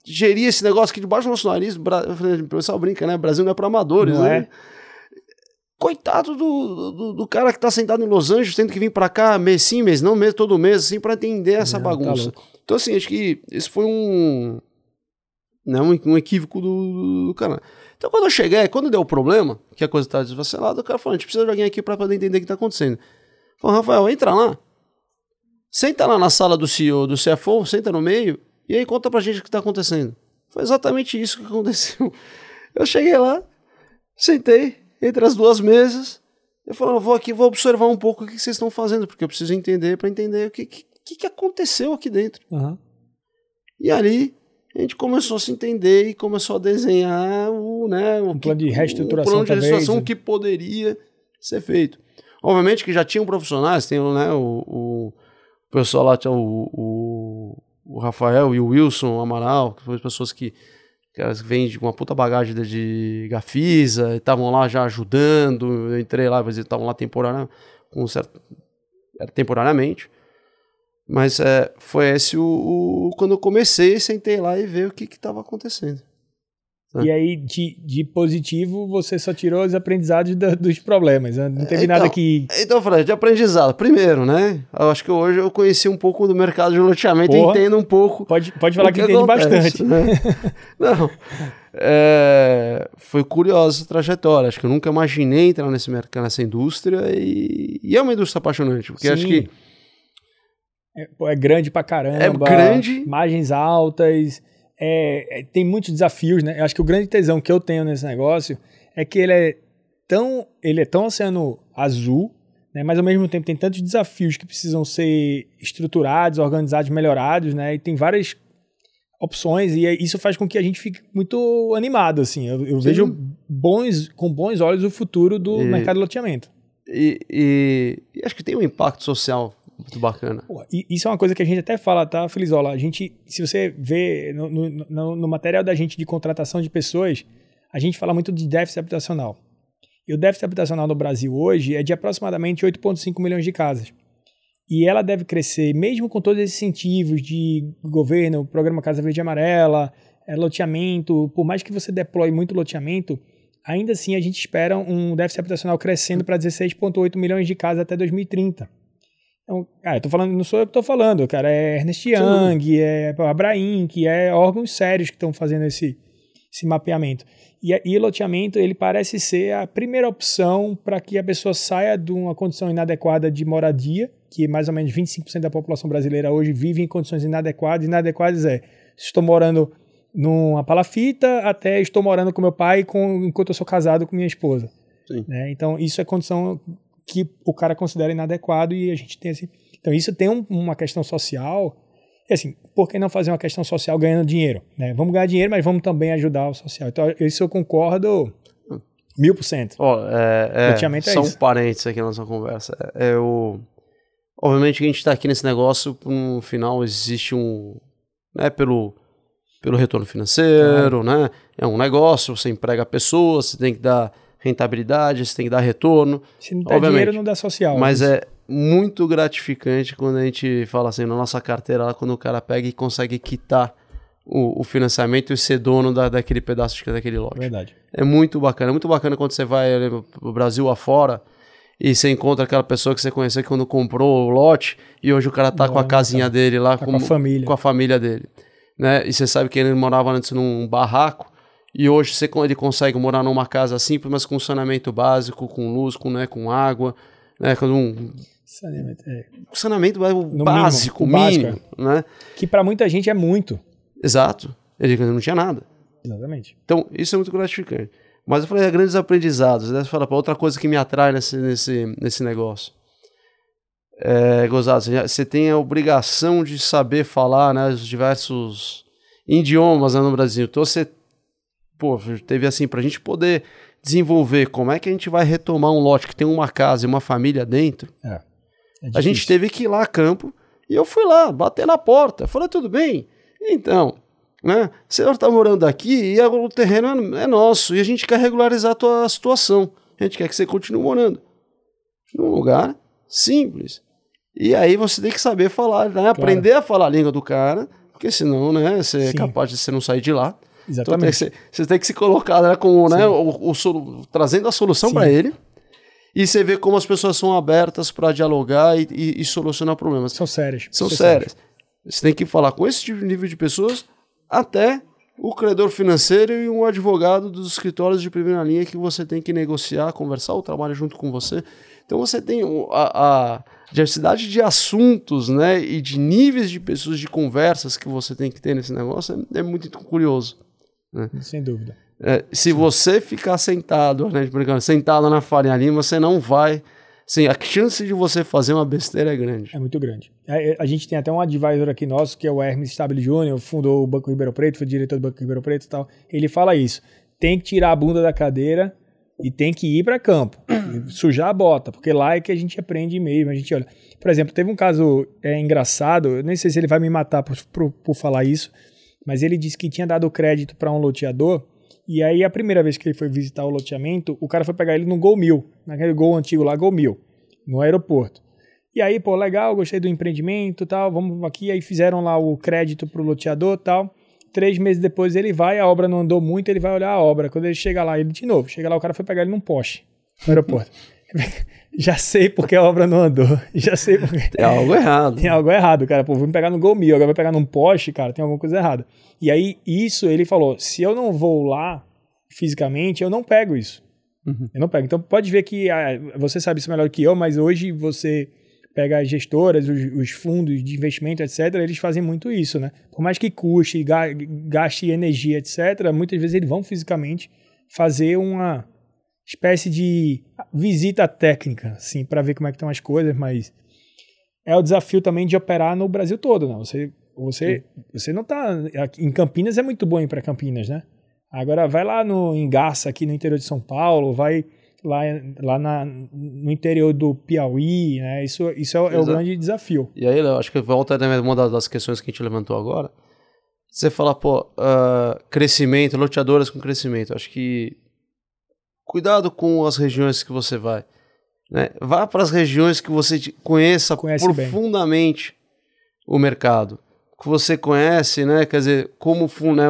gerir esse negócio aqui debaixo do nosso nariz, o pessoal brinca, né? Brasil não é para amadores, não né? É. Coitado do, do, do, cara que tá sentado em Los Angeles, tendo que vir para cá mês sim, mês não, mês todo mês, assim, para entender essa não, tá bagunça. Tá então, assim, acho que esse foi um. Né, um, um equívoco do, do canal. Então, quando eu cheguei, quando deu o problema, que a coisa tá desvacelada, o cara falou: a gente precisa de alguém aqui para poder entender o que tá acontecendo. Falou, Rafael, entra lá. Senta lá na sala do CEO, do CFO, senta no meio, e aí conta pra gente o que tá acontecendo. Foi exatamente isso que aconteceu. Eu cheguei lá, sentei entre as duas mesas, eu falei, vou aqui, vou observar um pouco o que vocês estão fazendo, porque eu preciso entender para entender o que, que, que aconteceu aqui dentro. Uhum. E ali a gente começou a se entender e começou a desenhar o, né, o um plano de reestruturação, o plano de reestruturação que poderia ser feito. Obviamente que já tinham profissionais, tem né, o, o pessoal lá, o, o, o Rafael e o Wilson Amaral, que foram pessoas que, que vêm de uma puta bagagem de Gafisa, estavam lá já ajudando, eu entrei lá, eles estavam lá temporariamente, com certo, temporariamente. Mas é, foi esse o, o, Quando eu comecei, sentei lá e ver o que estava acontecendo. E aí, de, de positivo, você só tirou os aprendizados da, dos problemas. Né? Não teve então, nada que. Então, Fred, de aprendizado. Primeiro, né? Eu acho que hoje eu conheci um pouco do mercado de loteamento e entendo um pouco. Pode, pode falar que, que entende bastante. Né? Não. É, foi curiosa essa trajetória. Acho que eu nunca imaginei entrar nesse mercado, nessa indústria. E, e é uma indústria apaixonante. Porque Sim. acho que. É, é grande pra caramba. É grande. Margens altas é, é, tem muitos desafios, né? Eu acho que o grande tesão que eu tenho nesse negócio é que ele é tão, ele é tão oceano azul, né? Mas ao mesmo tempo tem tantos desafios que precisam ser estruturados, organizados, melhorados, né? E tem várias opções e isso faz com que a gente fique muito animado, assim. Eu, eu vejo bons, com bons olhos o futuro do e, mercado de loteamento. E, e, e acho que tem um impacto social muito bacana. Pô, isso é uma coisa que a gente até fala, tá, Felizola? A gente, se você vê no, no, no, material da gente de contratação de pessoas, a gente fala muito de déficit habitacional. E o déficit habitacional no Brasil hoje é de aproximadamente 8,5 milhões de casas. E ela deve crescer, mesmo com todos esses incentivos de governo, programa Casa Verde e Amarela, é, loteamento, por mais que você deploye muito loteamento, ainda assim a gente espera um déficit habitacional crescendo para 16,8 milhões de casas até 2030. Então, cara, eu tô falando, não sou eu que estou falando, cara, é Ernest Young, Sim. é Abraim, que é órgãos sérios que estão fazendo esse, esse mapeamento. E, e loteamento, ele parece ser a primeira opção para que a pessoa saia de uma condição inadequada de moradia, que mais ou menos 25% da população brasileira hoje vive em condições inadequadas. Inadequadas é, estou morando numa palafita até estou morando com meu pai com, enquanto eu sou casado com minha esposa. Né? Então, isso é condição que o cara considera inadequado e a gente tem assim. Então, isso tem um, uma questão social. E assim, por que não fazer uma questão social ganhando dinheiro? Né? Vamos ganhar dinheiro, mas vamos também ajudar o social. Então, isso eu concordo mil por cento. Oh, é, é, só um parênteses aqui na nossa conversa. É, é o... Obviamente que a gente está aqui nesse negócio, no final existe um... Né, pelo, pelo retorno financeiro, né? É um negócio, você emprega pessoas, você tem que dar rentabilidade, você tem que dar retorno. Se não dá dinheiro, não dá social. Mas é muito gratificante quando a gente fala assim, na nossa carteira, lá, quando o cara pega e consegue quitar o, o financiamento e ser dono da, daquele pedaço de, daquele lote. Verdade. É muito bacana. É muito bacana quando você vai o Brasil afora e você encontra aquela pessoa que você conheceu quando comprou o lote e hoje o cara tá com a casinha tá, dele lá tá com, com, a família. com a família dele. Né? E você sabe que ele morava antes num barraco e hoje você, ele consegue morar numa casa simples, mas com saneamento básico, com luz, com, né, com água, né, com um saneamento, é. saneamento básico, mínimo, mínimo, básico, é. né? Que para muita gente é muito. Exato. Ele não tinha nada. Exatamente. Então, isso é muito gratificante. Mas eu falei, é grandes aprendizados. Né? Você fala, outra coisa que me atrai nesse, nesse, nesse negócio. É, gozado, você tem a obrigação de saber falar né, os diversos idiomas né, no Brasil. Então, você pô, teve assim, para a gente poder desenvolver como é que a gente vai retomar um lote que tem uma casa e uma família dentro, é, é a gente teve que ir lá a campo e eu fui lá, bater na porta, falei, tudo bem? Então, né, o senhor está morando aqui e o terreno é, é nosso e a gente quer regularizar a tua situação. A gente quer que você continue morando num lugar simples. E aí você tem que saber falar, né? aprender a falar a língua do cara, porque senão, né, você é Sim. é capaz de você não sair de lá. Exatamente. Então, você tem que se colocar né, como, né, o, o, trazendo a solução para ele. E você vê como as pessoas são abertas para dialogar e, e, e, solucionar problemas. São sérias. São sérias. Você tem que falar com esse tipo de nível de pessoas até o credor financeiro e um advogado dos escritórios de primeira linha que você tem que negociar, conversar, o trabalho junto com você. Então você tem a, a diversidade de assuntos, né, e de níveis de pessoas, de conversas que você tem que ter nesse negócio é, é muito curioso. Né? Sem dúvida. É, se você ficar sentado, né, sentado na Faria Lima, você não vai Sim, a chance de você fazer uma besteira é grande. É muito grande. A, é, a gente tem até um advisor aqui nosso, que é o Hermes Stabile Júnior, fundou o Banco Ribeirão Preto, foi diretor do Banco Ribeirão Preto e tal. Ele fala isso. Tem que tirar a bunda da cadeira e tem que ir para campo, sujar a bota, porque lá é que a gente aprende mesmo. A gente olha. Por exemplo, teve um caso é, engraçado, eu nem sei se ele vai me matar por, por, por falar isso, mas ele disse que tinha dado crédito para um loteador e aí, a primeira vez que ele foi visitar o loteamento, o cara foi pegar ele no Gol Mil, naquele gol antigo lá, Gol Mil, no aeroporto. E aí, pô, legal, gostei do empreendimento tal, vamos aqui. Aí fizeram lá o crédito pro loteador tal. Três meses depois ele vai, a obra não andou muito, ele vai olhar a obra. Quando ele chega lá, ele de novo, chega lá, o cara foi pegar ele num poste no aeroporto. Já sei porque a obra não andou. Já sei porque. Tem algo errado. Tem algo errado, cara. Pô, vou me pegar no Gol Mil, agora vai pegar num poste, cara, tem alguma coisa errada. E aí, isso ele falou: se eu não vou lá fisicamente, eu não pego isso. Uhum. Eu não pego. Então, pode ver que ah, você sabe isso melhor que eu, mas hoje você pega as gestoras, os, os, fundos de investimento, etc., eles fazem muito isso, né? Por mais que custe, gaste energia, etc., muitas vezes eles vão fisicamente fazer uma espécie de visita técnica, assim, para ver como é que estão as coisas, mas é o desafio também de operar no Brasil todo, né? Você, você, você não está em Campinas é muito bom ir para Campinas, né? Agora vai lá no em Garça, aqui no interior de São Paulo, vai lá, lá na, no interior do Piauí, né? Isso, isso é, é o grande desafio. E aí, Léo, acho que volta né, uma das questões que a gente levantou agora. Você fala, pô, uh, crescimento, loteadoras com crescimento. Acho que cuidado com as regiões que você vai. Né? Vá para as regiões que você conheça conhece profundamente bem. o mercado. Que você conhece, né? Quer dizer, como fun né,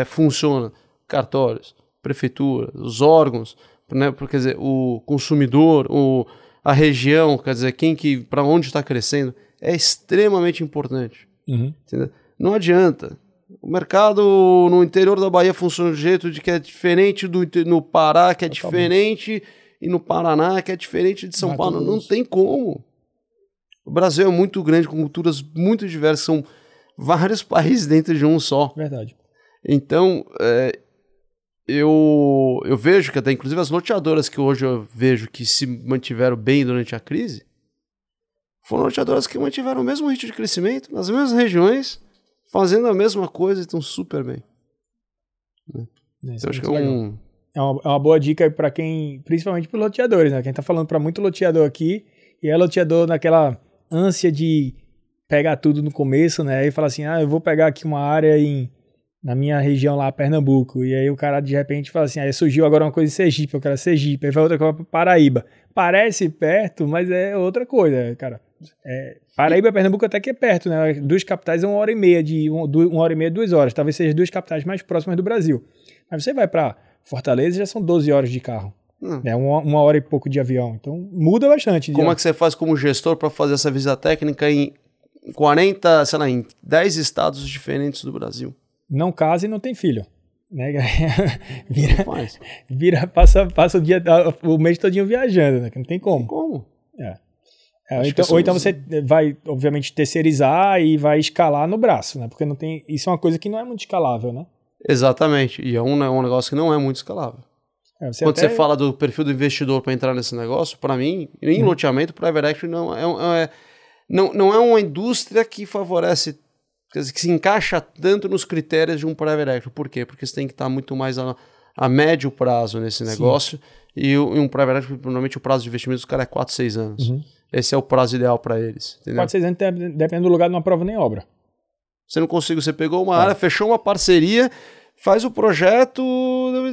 é, funciona cartórios, prefeitura, os órgãos, né? Quer dizer, o consumidor, o, a região, quer dizer, quem que, para onde está crescendo, é extremamente importante. Uhum. Não adianta o mercado no interior da Bahia funciona de jeito de que é diferente do no Pará, que é diferente, e no Paraná, que é diferente de São Mato Paulo. Não tem como. O Brasil é muito grande, com culturas muito diversas, são vários países dentro de um só. Verdade. Então, é, eu, eu vejo que até, inclusive, as loteadoras que hoje eu vejo que se mantiveram bem durante a crise, foram loteadoras que mantiveram o mesmo ritmo de crescimento, nas mesmas regiões, fazendo a mesma coisa e estão super bem. Né? É, então, acho que é um. É uma, é uma boa dica para quem, principalmente para loteadores, né? Quem tá falando para muito loteador aqui, e é loteador naquela ânsia de pegar tudo no começo, né? E fala assim: ah, eu vou pegar aqui uma área em, na minha região lá, Pernambuco. E aí o cara de repente fala assim: aí surgiu agora uma coisa em Sergipe, eu quero Sergipe, aí vai outra coisa para Paraíba. Parece perto, mas é outra coisa, cara. É, Paraíba e Pernambuco até que é perto, né? Duas capitais é uma hora e meia, de uma hora e meia, duas horas. Talvez sejam as duas capitais mais próximas do Brasil. Mas você vai para Fortaleza já são 12 horas de carro. Hum. Né? Uma, uma, hora e pouco de avião. Então muda bastante. Como é que você faz como gestor para fazer essa visita técnica em 40, sei lá, em 10 estados diferentes do Brasil? Não casa e não tem filho. Né? vira, vira, passa, passa o, dia, o mês todinho viajando, né? Que não tem como. Como? É. É, então, ou então você vai, obviamente, terceirizar e vai escalar no braço, né? Porque não tem. Isso é uma coisa que não é muito escalável, né? Exatamente. E é um, é um negócio que não é muito escalável. É, você Quando até... você fala do perfil do investidor para entrar nesse negócio, para mim, em hum. loteamento, private equity não é, é, não, não é uma indústria que favorece, quer dizer, que se encaixa tanto nos critérios de um private equity. Por quê? Porque você tem que estar muito mais a, a médio prazo nesse negócio. Sim. E, um private equity, normalmente o prazo de investimento dos caras é 4, 6 anos. Uhum. Esse é o prazo ideal para eles. Entendeu? 4, 6 anos depende do lugar, não aprova nem obra. Você não consegue, você pegou uma é. área, fechou uma parceria, faz o projeto,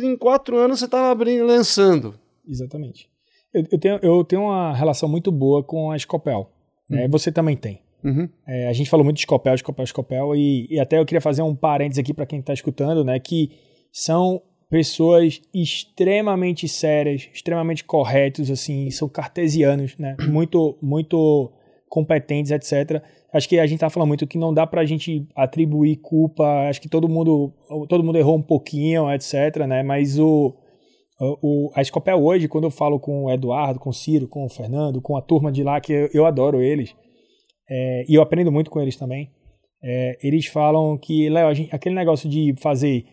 em quatro anos você está abrindo, lançando. Exatamente. Eu, eu, tenho, eu tenho uma relação muito boa com a Scopel. Né? Uhum. Você também tem. Uhum. É, a gente falou muito de Scopel, Scopel, Scopel, e, e até eu queria fazer um parênteses aqui para quem está escutando, né? Que são pessoas extremamente sérias, extremamente corretos, assim, são cartesianos, né? Muito, muito competentes, etc. Acho que a gente tá falando muito que não dá para a gente atribuir culpa. Acho que todo mundo, todo mundo errou um pouquinho, etc. Né? Mas o, o, a Scopel hoje, quando eu falo com o Eduardo, com o Ciro, com o Fernando, com a turma de lá, que eu, eu adoro eles, é, e eu aprendo muito com eles também, é, eles falam que, Léo, aquele negócio de fazer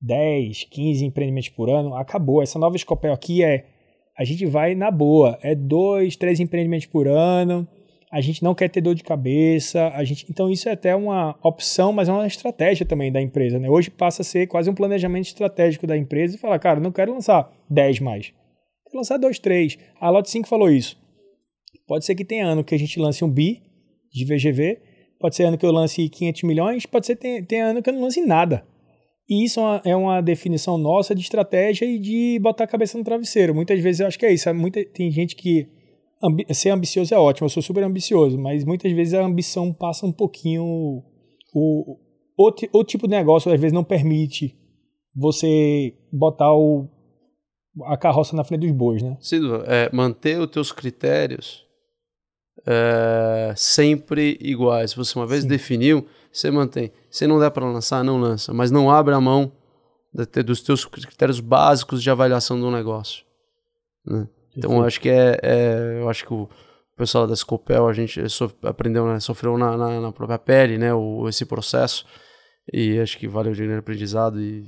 10, 15 empreendimentos por ano, acabou. Essa nova Scopel aqui é, a gente vai na boa, é dois, três empreendimentos por ano, a gente não quer ter dor de cabeça, a gente, então isso é até uma opção, mas é uma estratégia também da empresa, né? Hoje passa a ser quase um planejamento estratégico da empresa e falar, cara, não quero lançar 10 mais, quero lançar 2, 3. A Lot 5 falou isso. Pode ser que tenha ano que a gente lance um bi de VGV, pode ser ano que eu lance 500 milhões, pode ser tem, tem ano que eu não lance nada. E isso é uma, é uma, definição nossa de estratégia e de botar a cabeça no travesseiro. Muitas vezes eu acho que é isso. Muita, tem gente que ambi ser ambicioso é ótimo, eu sou super ambicioso, mas muitas vezes a ambição passa um pouquinho. O, o, o tipo de negócio às vezes não permite você botar o, a carroça na frente dos bois, né? Cido, é, manter os teus critérios é, sempre iguais. Você uma vez Sim. definiu, você mantém. Se não der para lançar, não lança, mas não abre a mão dos teus critérios básicos de avaliação do negócio. Né? Então eu acho que é, é, eu acho que o pessoal da Scopel a gente so, aprendeu, né, sofreu na, na, na, própria pele, né, o, esse processo e acho que valeu de aprendizado e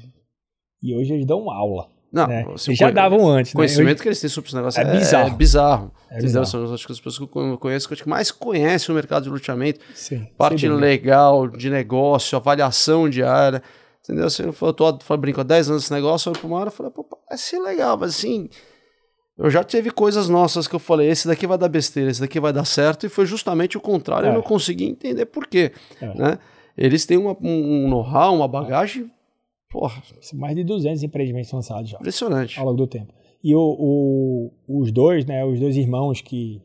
e hoje eles dão aula. Não, né? eles já davam antes. O conhecimento né? Hoje... que eles têm sobre esse negócio é, é bizarro. É bizarro. É bizarro. São as pessoas que eu conheço que, que mais conhecem o mercado de luteamento. Sim, parte legal, de negócio, avaliação diária. Entendeu? Assim, eu, tô, eu brinco há 10 anos esse negócio, eu para uma hora e falei, pô, parece legal, mas assim, eu já teve coisas nossas que eu falei, esse daqui vai dar besteira, esse daqui vai dar certo, e foi justamente o contrário, é. eu não consegui entender por quê. É. Né? Eles têm uma, um know-how, uma bagagem, porra. Mais de 200 empreendimentos lançados já. Impressionante. Ao longo do tempo. E o, o, os dois, né, os dois irmãos que...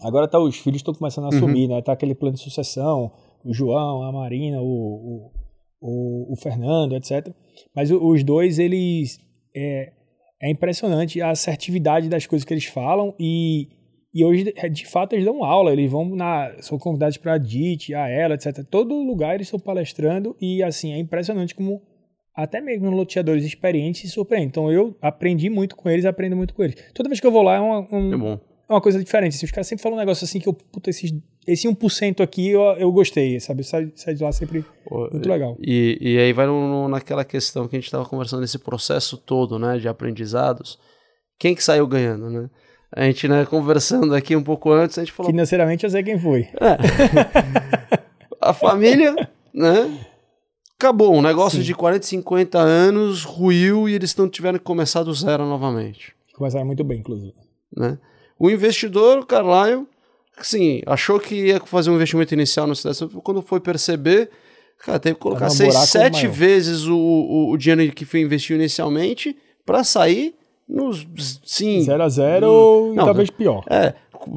Agora tá, os filhos estão começando a uhum. assumir, né? Tá aquele plano de sucessão, o João, a Marina, o, o, o Fernando, etc. Mas os dois, eles... É, é impressionante a assertividade das coisas que eles falam e, e hoje, é, de fato, eles dão aula, eles vão na. são convidados para a DIT, a ela, etc. Todo lugar eles estão palestrando e, assim, é impressionante como até mesmo loteadores experientes se surpreendem. Então, eu aprendi muito com eles, aprendo muito com eles. Toda vez que eu vou lá é uma, um, é é uma coisa diferente. Assim, os caras sempre falam um negócio assim que eu, puta, esses, esse 1% aqui eu, eu gostei, sabe? Sai, sai de lá sempre muito legal. E, e aí vai no, no, naquela questão que a gente estava conversando nesse processo todo, né, de aprendizados. Quem que saiu ganhando, né? A gente, né, conversando aqui um pouco antes, a gente falou... Financeiramente eu sei quem foi. É. a família, né? Acabou, um negócio Sim. de 40, 50 anos ruiu e eles estão tiveram que começar do zero novamente. Começaram muito bem, inclusive. Né? O investidor, o Carlyle, assim, achou que ia fazer um investimento inicial no cidade, quando foi perceber, cara, teve que colocar seis, sete vezes o, o, o, dinheiro que foi investido inicialmente para sair nos, sim... Zero a zero e talvez pior. É,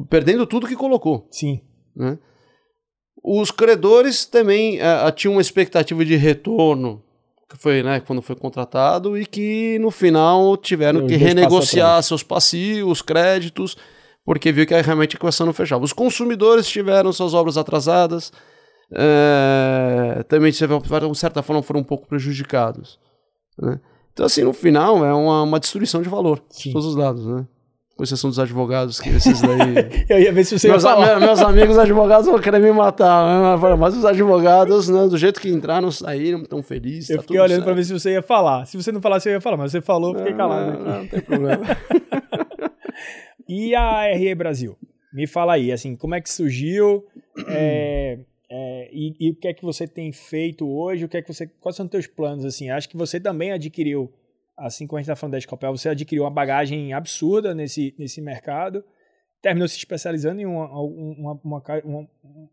perdendo tudo que colocou. Sim. Né? Os credores também uh, tinham uma expectativa de retorno que foi, né, quando foi contratado e que no final tiveram que renegociar seus passivos, créditos, porque viu que realmente a equação não fechava. Os consumidores tiveram suas obras atrasadas, é, também, de certa forma, foram um pouco prejudicados. Né? Então, assim, no final é uma, uma destruição de valor Sim. de todos os lados, né? Com exceção dos advogados, que esses daí. eu ia ver se você meus, ia falar. meus amigos advogados vão querer me matar. Né? Mas os advogados, né, do jeito que entraram, saíram, tão felizes. Eu tá fiquei olhando para ver se você ia falar. Se você não falasse, eu ia falar, mas você falou, fiquei calado. Não, não, não tem problema. e a RE Brasil? Me fala aí, assim, como é que surgiu? é, é, e, e, o que é que você tem feito hoje? O que é que você, quais são os teus planos? Assim, acho que você também adquiriu assim como a gente está falando da Scopel, você adquiriu uma bagagem absurda nesse, nesse mercado, terminou se especializando em uma, uma, uma, uma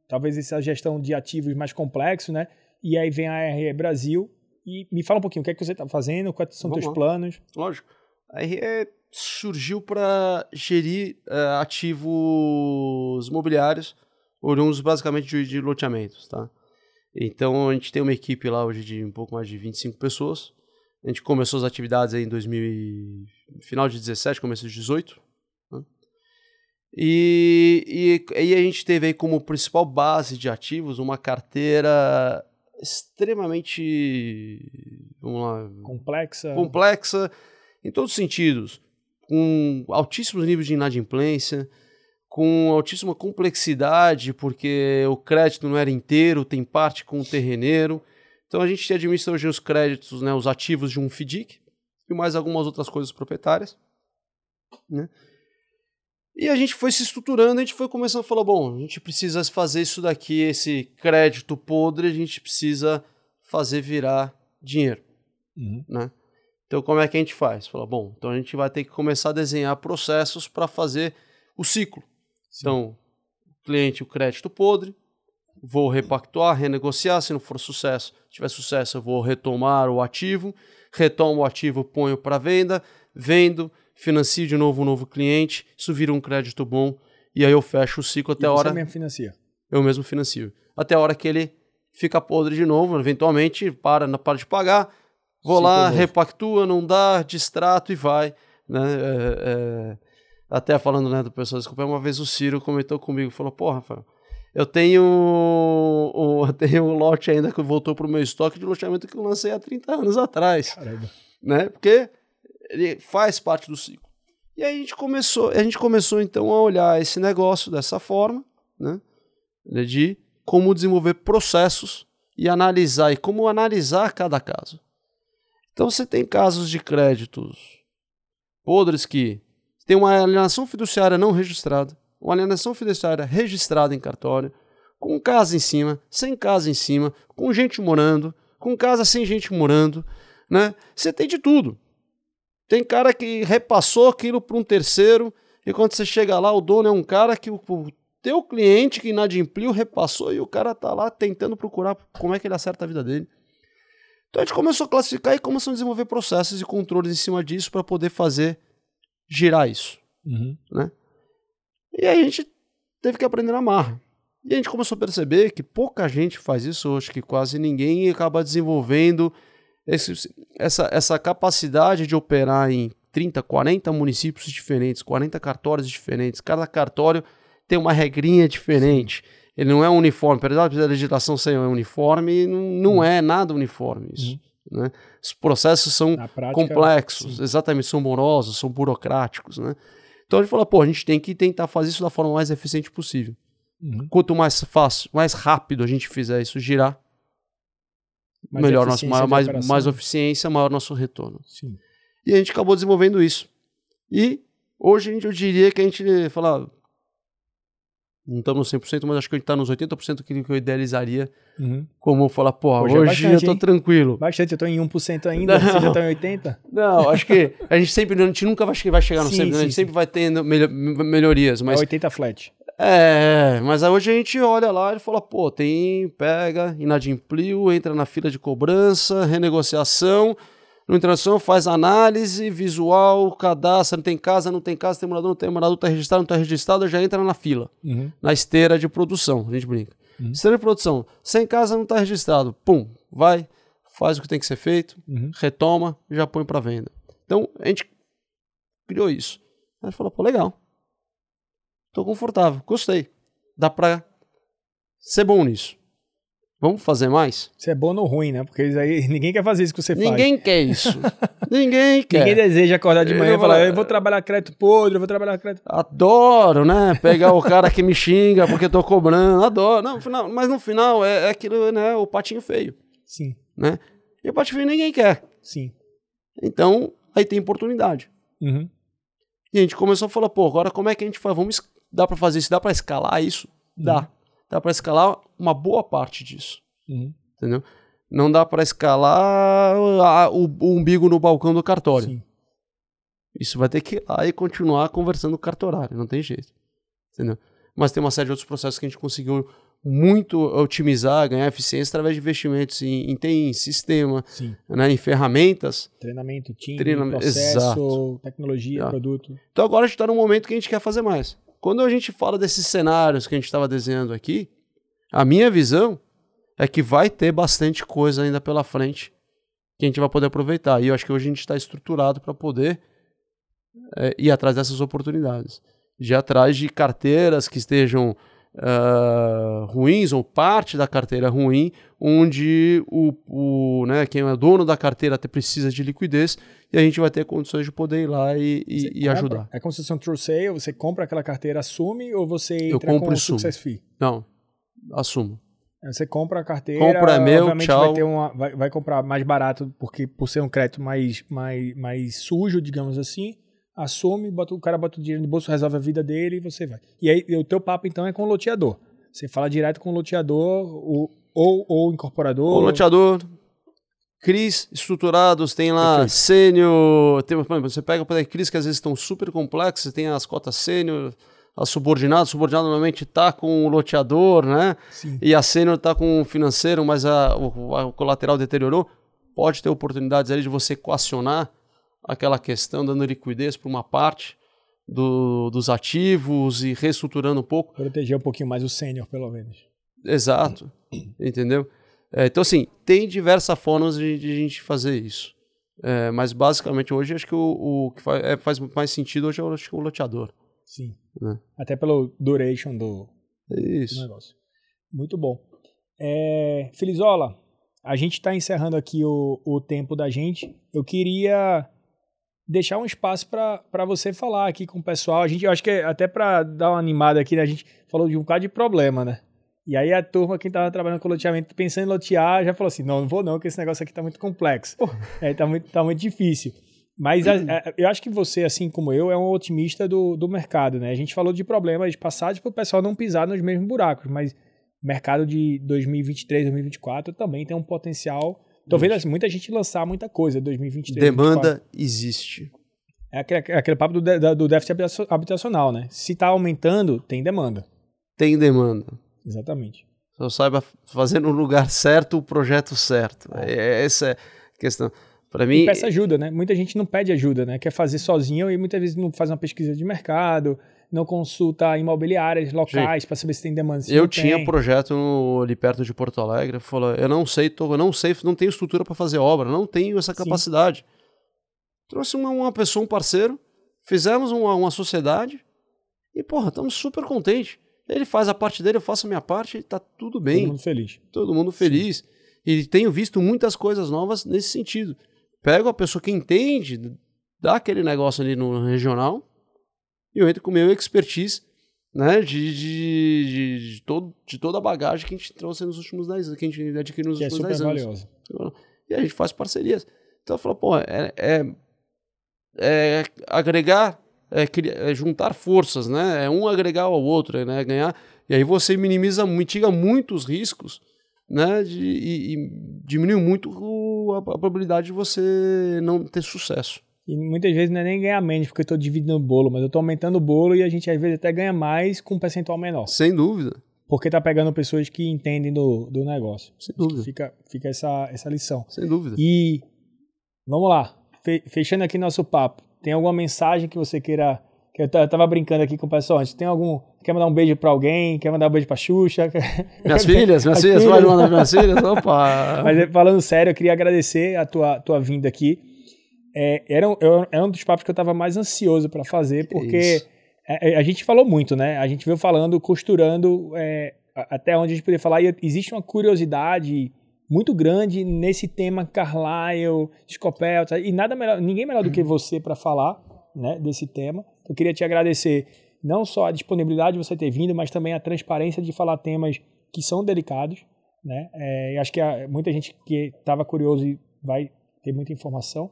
talvez essa gestão de ativos mais complexo, né? E aí vem a RE Brasil e me fala um pouquinho o que é que você está fazendo, quais são os teus planos. Lógico. A RE surgiu para gerir uh, ativos imobiliários oriundos basicamente de, de loteamentos, tá? Então a gente tem uma equipe lá hoje de um pouco mais de 25 pessoas, a gente começou as atividades aí em 2000 final de 17, começo de 18. Né? E, e, e a gente teve aí como principal base de ativos uma carteira extremamente vamos lá, complexa. complexa em todos os sentidos, com altíssimos níveis de inadimplência, com altíssima complexidade, porque o crédito não era inteiro, tem parte com o terreneiro. Então a gente administra hoje os créditos, né, os ativos de um FDIC e mais algumas outras coisas proprietárias. Né? E a gente foi se estruturando, a gente foi começando a falar, bom, a gente precisa fazer isso daqui, esse crédito podre, a gente precisa fazer virar dinheiro, Uhum. né? Então como é que a gente faz? Fala, bom, então a gente vai ter que começar a desenhar processos para fazer o ciclo. Então, o cliente, o crédito podre, vou repactuar, renegociar, se não for sucesso, tiver sucesso, eu vou retomar o ativo, retomo o ativo, ponho para venda, vendo, financio de novo um novo cliente, isso vira um crédito bom, e aí eu fecho o ciclo até e a você hora mesmo financia. eu mesmo financio. Até a hora que ele fica podre de novo, eventualmente para, para de pagar, vou Ciclo lá, novo. repactua, não dá, distrato e vai. Né? É, é, até falando né, do pessoal, desculpa, uma vez o Ciro comentou comigo, falou, porra, Rafael, eu tenho, um, eu tenho um lote ainda que voltou para o meu estoque de loteamento que eu lancei há 30 anos atrás Caramba. né? Porque ele faz parte do ciclo. E aí a gente começou, a gente começou então a olhar esse negócio dessa forma, né? De como desenvolver processos e analisar e como analisar cada caso. Então você tem casos de créditos podres que tem uma alienação fiduciária não registrada, uma alienação fiduciária registrada em cartório, com casa em cima, sem casa em cima, com gente morando, com casa sem gente morando, né? Você tem de tudo. Tem cara que repassou aquilo para um terceiro e quando você chega lá, o dono é um cara que o, o teu cliente que inadimpliu repassou e o cara tá lá tentando procurar como é que ele acerta a vida dele. Então a gente começou a classificar e começou a desenvolver processos e controles em cima disso para poder fazer girar isso. Uhum. E aí a gente teve que aprender na marra. E a gente começou a perceber que pouca gente faz isso, acho que quase ninguém e acaba desenvolvendo esse- essa, essa capacidade de operar em 30, 40 municípios diferentes, 40 cartórios diferentes. Cada cartório tem uma regrinha diferente. Ele não é uniforme. Apesar da legislação ser uniforme, não, não é nada uniforme isso. né? Os processos são prática. complexos, exatamente, são morosos, são burocráticos, né? Então a gente falou, pô, a gente tem que tentar fazer isso da forma mais eficiente possível. Uhum. Quanto mais fácil, mais rápido a gente fizer isso girar, Mais melhor nosso, maior, mais, operação. mais eficiência, maior nosso retorno. Sim. E a gente acabou desenvolvendo isso. E hoje eu diria que a gente fala, não estamos nos 100%, mas acho que a gente está nos 80% que que eu idealizaria, Uhum. como falar, pô, Hoje hoje, é bastante, eu tô hein? tranquilo. Bastante, eu tô em 1% ainda, Não. você já tá em 80%? Não, acho que a gente sempre, a gente nunca vai vai chegar no Sim, 100%, a sim, gente sim. sempre vai tendo melho- melhorias, Mas... mas É 80 flat. É, mas aí hoje a gente olha lá e fala, pô, tem, pega, inadimpliu, entra na fila de cobrança, renegociação, no interação faz análise visual, cadastra, não tem casa, não tem casa, tem morador, não tem morador, tá registrado, não tá registrado, já entra na fila, Uhum. na esteira de produção, a gente brinca. Uhum. Esteira de produção, sem casa, não tá registrado, pum, vai, faz o que tem que ser feito, Uhum. retoma já põe para venda. Então, a gente criou isso. Aí a gente falou, pô, legal. Tô confortável, gostei. Dá pra ser bom nisso. Vamos fazer mais? Isso é bom ou ruim, né? Porque isso aí, ninguém quer fazer isso que você faz. Ninguém quer isso. Ninguém quer. Ninguém deseja acordar de Eu manhã e vou falar, eu vou trabalhar crédito podre, eu vou trabalhar crédito... Adoro, né? Pegar o cara que me xinga porque eu tô cobrando. Adoro. Não, no final, mas no final é, é aquilo, né? O patinho feio, Sim, né? E o patinho feio ninguém quer. sim. Então, aí tem oportunidade. Uhum. E a gente começou a falar, pô, agora como é que a gente faz? Vamos, dá pra fazer isso? Dá pra escalar isso? Dá. Dá pra escalar uma boa parte disso, Uhum. entendeu? Não dá pra escalar a- o, o umbigo no balcão do cartório. Sim. Isso vai ter que ir lá e continuar conversando com o cartorário, não tem jeito. Entendeu? Mas tem uma série de outros processos que a gente conseguiu muito otimizar, ganhar eficiência através de investimentos em, em TI, em sistema, Sim. né, em ferramentas. Treinamento, time, Treinamento- processo, exato. tecnologia, Exato. produto. Então agora a gente está num momento que a gente quer fazer mais. Quando a gente fala desses cenários que a gente estava desenhando aqui, a minha visão é que vai ter bastante coisa ainda pela frente que a gente vai poder aproveitar. E eu acho que hoje a gente está estruturado para poder é, ir atrás dessas oportunidades. de atrás de carteiras que estejam uh, ruins ou parte da carteira ruim, onde o, o, né, quem é dono da carteira até precisa de liquidez e a gente vai ter condições de poder ir lá e, e, e ajudar. É como se fosse um true sale, você compra aquela carteira, assume ou você entra Eu compro com e sumo. success fee? Não, assumo. Você compra a carteira, Compra, é meu, tchau. vai ter uma, vai, vai comprar mais barato porque por ser um crédito mais, mais, mais sujo, digamos assim, assume, bota, o cara bota o dinheiro no bolso, resolve a vida dele e você vai. E aí o teu papo então é com o loteador. Você fala direto com o loteador o, ou ou incorporador. O loteador, CRIs estruturados, tem lá Perfeito. sênior, tem, você pega por aí CRIs que às vezes estão super complexas, tem as cotas sênior, a subordinada, o subordinado normalmente está com o loteador, né? Sim. E a sênior está com o financeiro, mas a, o, a- o colateral deteriorou. Pode ter oportunidades ali de você equacionar aquela questão, dando liquidez para uma parte do- dos ativos e reestruturando um pouco. Proteger um pouquinho mais o sênior, pelo menos. Exato. Entendeu? É, então, assim, tem diversas formas de, de a gente fazer isso. É, mas, basicamente, hoje, acho que o, o que faz, é, faz mais sentido hoje é o, o loteador. Sim. Né? Até pelo duration do, do negócio. Muito bom. É, Felizola, a gente está encerrando aqui o, o tempo da gente. Eu queria deixar um espaço para você falar aqui com o pessoal. A gente, eu acho que é até para dar uma animada aqui, né, a gente falou de um bocado de problema, né? E aí a turma, quem estava trabalhando com loteamento, pensando em lotear, já falou assim, não, não vou não, porque esse negócio aqui está muito complexo. É, tá, muito, tá muito difícil. Mas a- a- eu acho que você, assim como eu, é um otimista do, do mercado, né? A gente falou de problemas passados para o pessoal não pisar nos mesmos buracos, mas o mercado de 2023, 2024 também tem um potencial. Tô vendo assim, muita gente lançar muita coisa 2023. 2024. Demanda existe. É aquele, é aquele papo do, do déficit habitacio- habitacional, né? Se está aumentando, tem demanda. Tem demanda. Exatamente. Só saiba fazer no lugar certo o projeto certo. É, essa é a questão. Para E mim, peça ajuda, né? Muita gente não pede ajuda, né? Quer fazer sozinho e muitas vezes não faz uma pesquisa de mercado, não consulta imobiliárias locais para saber se tem demanda. Se eu tinha tem. projeto no- ali perto de Porto Alegre. Falou, eu não sei, tô, eu não sei, não tenho estrutura para fazer obra, não tenho essa Sim. capacidade. Trouxe uma, uma pessoa, um parceiro, fizemos uma, uma sociedade e, porra, estamos super contentes. Ele faz a parte dele, eu faço a minha parte e tá tudo bem, Todo mundo feliz. todo mundo feliz. E tenho visto muitas coisas novas nesse sentido. Pego a pessoa que entende daquele negócio ali no regional eu entro com o meu expertise né, de, de, de, de todo, de toda a bagagem que a gente trouxe nos últimos 10 anos, que a gente adquiriu nos Que é últimos super 10 anos. valioso. E a gente faz parcerias. Então eu falo, pô, é, é, é agregar, é, é juntar forças, né? É um agregar ao outro, né? Ganhar. E aí você minimiza, mitiga muitos riscos, né? De, e, e diminui muito a, a probabilidade de você não ter sucesso. E muitas vezes não é nem ganhar menos, porque eu estou dividindo o bolo, mas eu estou aumentando o bolo e a gente às vezes até ganha mais com um percentual menor. Sem dúvida. Porque tá pegando pessoas que entendem do, do negócio. Sem Acho dúvida. Fica, fica essa, essa lição. Sem dúvida. E vamos lá, fe- fechando aqui nosso papo. Tem alguma mensagem que você queira. Que eu, ta- eu tava brincando aqui com o pessoal antes. Tem algum. Quer mandar um beijo pra alguém? Quer mandar um beijo pra Xuxa? Minhas filhas, minhas As filhas, filhas. pode mandar minhas filhas? Opa! Mas falando sério, eu queria agradecer a tua, tua vinda aqui. É, era, um- era um dos papos que eu estava mais ansioso para fazer, porque a, a gente falou muito, né? A gente veio falando, costurando é, até onde a gente podia falar. E existe uma curiosidade muito grande nesse tema Carlyle, Scopel, e nada melhor, ninguém melhor do que você para falar né, desse tema. Eu queria te agradecer não só a disponibilidade de você ter vindo, mas também a transparência de falar temas que são delicados. Né? É, acho que há muita gente que estava curioso e vai ter muita informação.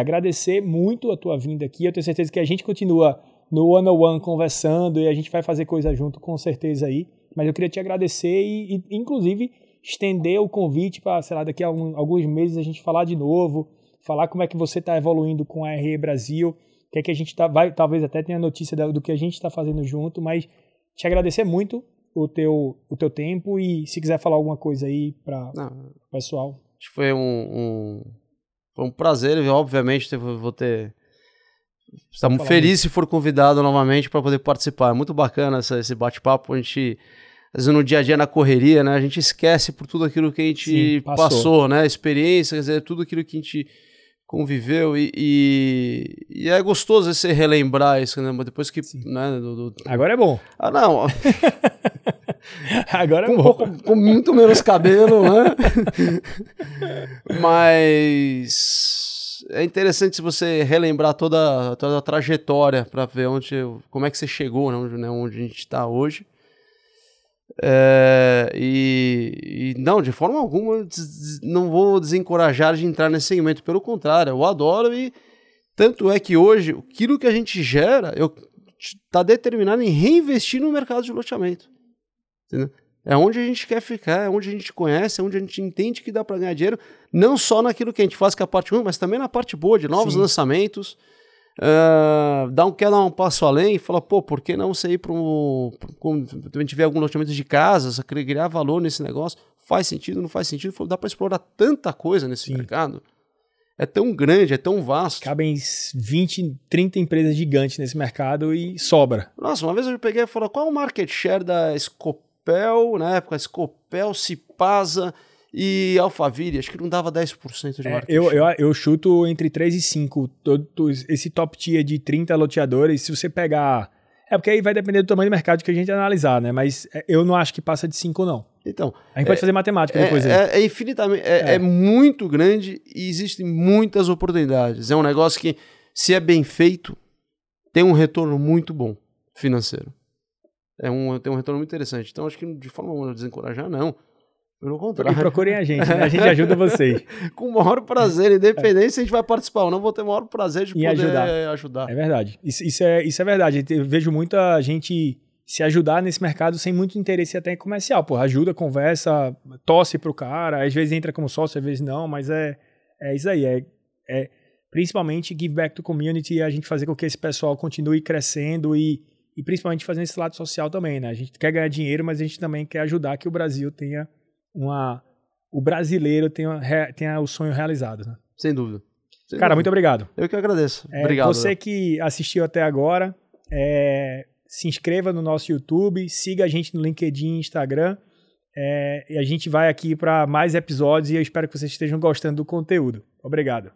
Agradecer muito a tua vinda aqui. Eu tenho certeza que a gente continua no one on one conversando e a gente vai fazer coisa junto com certeza aí. Mas eu queria te agradecer e, e, inclusive, estender o convite para, sei lá, daqui a algum- alguns meses a gente falar de novo, falar como é que você está evoluindo com a RE Brasil, o que é que a gente tá, vai, talvez até tenha notícia da- do que a gente está fazendo junto, mas te agradecer muito o teu, o teu tempo e se quiser falar alguma coisa aí para o pessoal. Acho que foi um, um, foi um prazer, obviamente vou ter. Estamos felizes se for convidado novamente para poder participar. É muito bacana essa- esse bate-papo. A gente, às vezes no dia a dia, na correria, né? A gente esquece por tudo aquilo que a gente Sim, passou. passou. né? Experiência, quer dizer, tudo aquilo que a gente conviveu e, e, e é gostoso você relembrar isso, né? Depois que. Né, do, do... Agora é bom. Ah, não. Agora é com, bom. pouco, com muito menos cabelo, né? Mas é interessante você relembrar toda, toda a trajetória para ver onde, como é que você chegou, né? onde, né? onde a gente está hoje. É, e, e, não, de forma alguma, não vou desencorajar de entrar nesse segmento. Pelo contrário, eu adoro e tanto é que hoje aquilo que a gente gera está determinado em reinvestir no mercado de loteamento. Entendeu? É onde a gente quer ficar, é onde a gente conhece, é onde a gente entende que dá para ganhar dinheiro, não só naquilo que a gente faz, que é a parte ruim, mas também na parte boa, de novos Sim. lançamentos. Uh, dá um, quer dar um passo além e fala, pô, por que não você ir para um. Quando a gente vê algum loteamento de casas, criar valor nesse negócio, faz sentido, não faz sentido? Dá para explorar tanta coisa nesse Sim. mercado. É tão grande, é tão vasto. Cabem 20, 30 empresas gigantes nesse mercado e sobra. Nossa, uma vez eu peguei e falei, qual é o market share da Scopel, na época, Scopel, Cipasa e Alphaville, acho que não dava 10% de é, market eu. Eu, eu chuto entre 3 e 5. Todo, esse top tier de 30 loteadores, se você pegar. É porque aí vai depender do tamanho do mercado que a gente analisar, né? Mas é, eu não acho que passa de 5, não. Então. A gente é, pode fazer matemática é, depois. É, é infinitamente. É, é, muito grande e existem muitas oportunidades. É um negócio que, se é bem feito, tem um retorno muito bom financeiro. É um, tem um retorno muito interessante. Então, acho que de forma alguma desencorajar, não. Pelo contrário. E procurem a gente, né? A gente ajuda vocês. Com o maior prazer, independente se a gente vai participar ou não, vou ter o maior prazer de poder ajudar. ajudar. É verdade. Isso, isso, é, isso é verdade. Eu vejo muita gente se ajudar nesse mercado sem muito interesse até comercial. Pô, ajuda, conversa, tosse pro cara, às vezes entra como sócio, às vezes não, mas é, é isso aí. É, é principalmente give back to community e a gente fazer com que esse pessoal continue crescendo e, e principalmente fazendo esse lado social também, né? A gente quer ganhar dinheiro, mas a gente também quer ajudar que o Brasil tenha uma o brasileiro tenha, tenha o sonho realizado. Né? Sem dúvida. Sem Cara, dúvida. muito obrigado. Eu que agradeço. É, obrigado. Você que assistiu até agora, é, se inscreva no nosso YouTube, siga a gente no LinkedIn e Instagram. É, e a gente vai aqui para mais episódios e eu espero que vocês estejam gostando do conteúdo. Obrigado.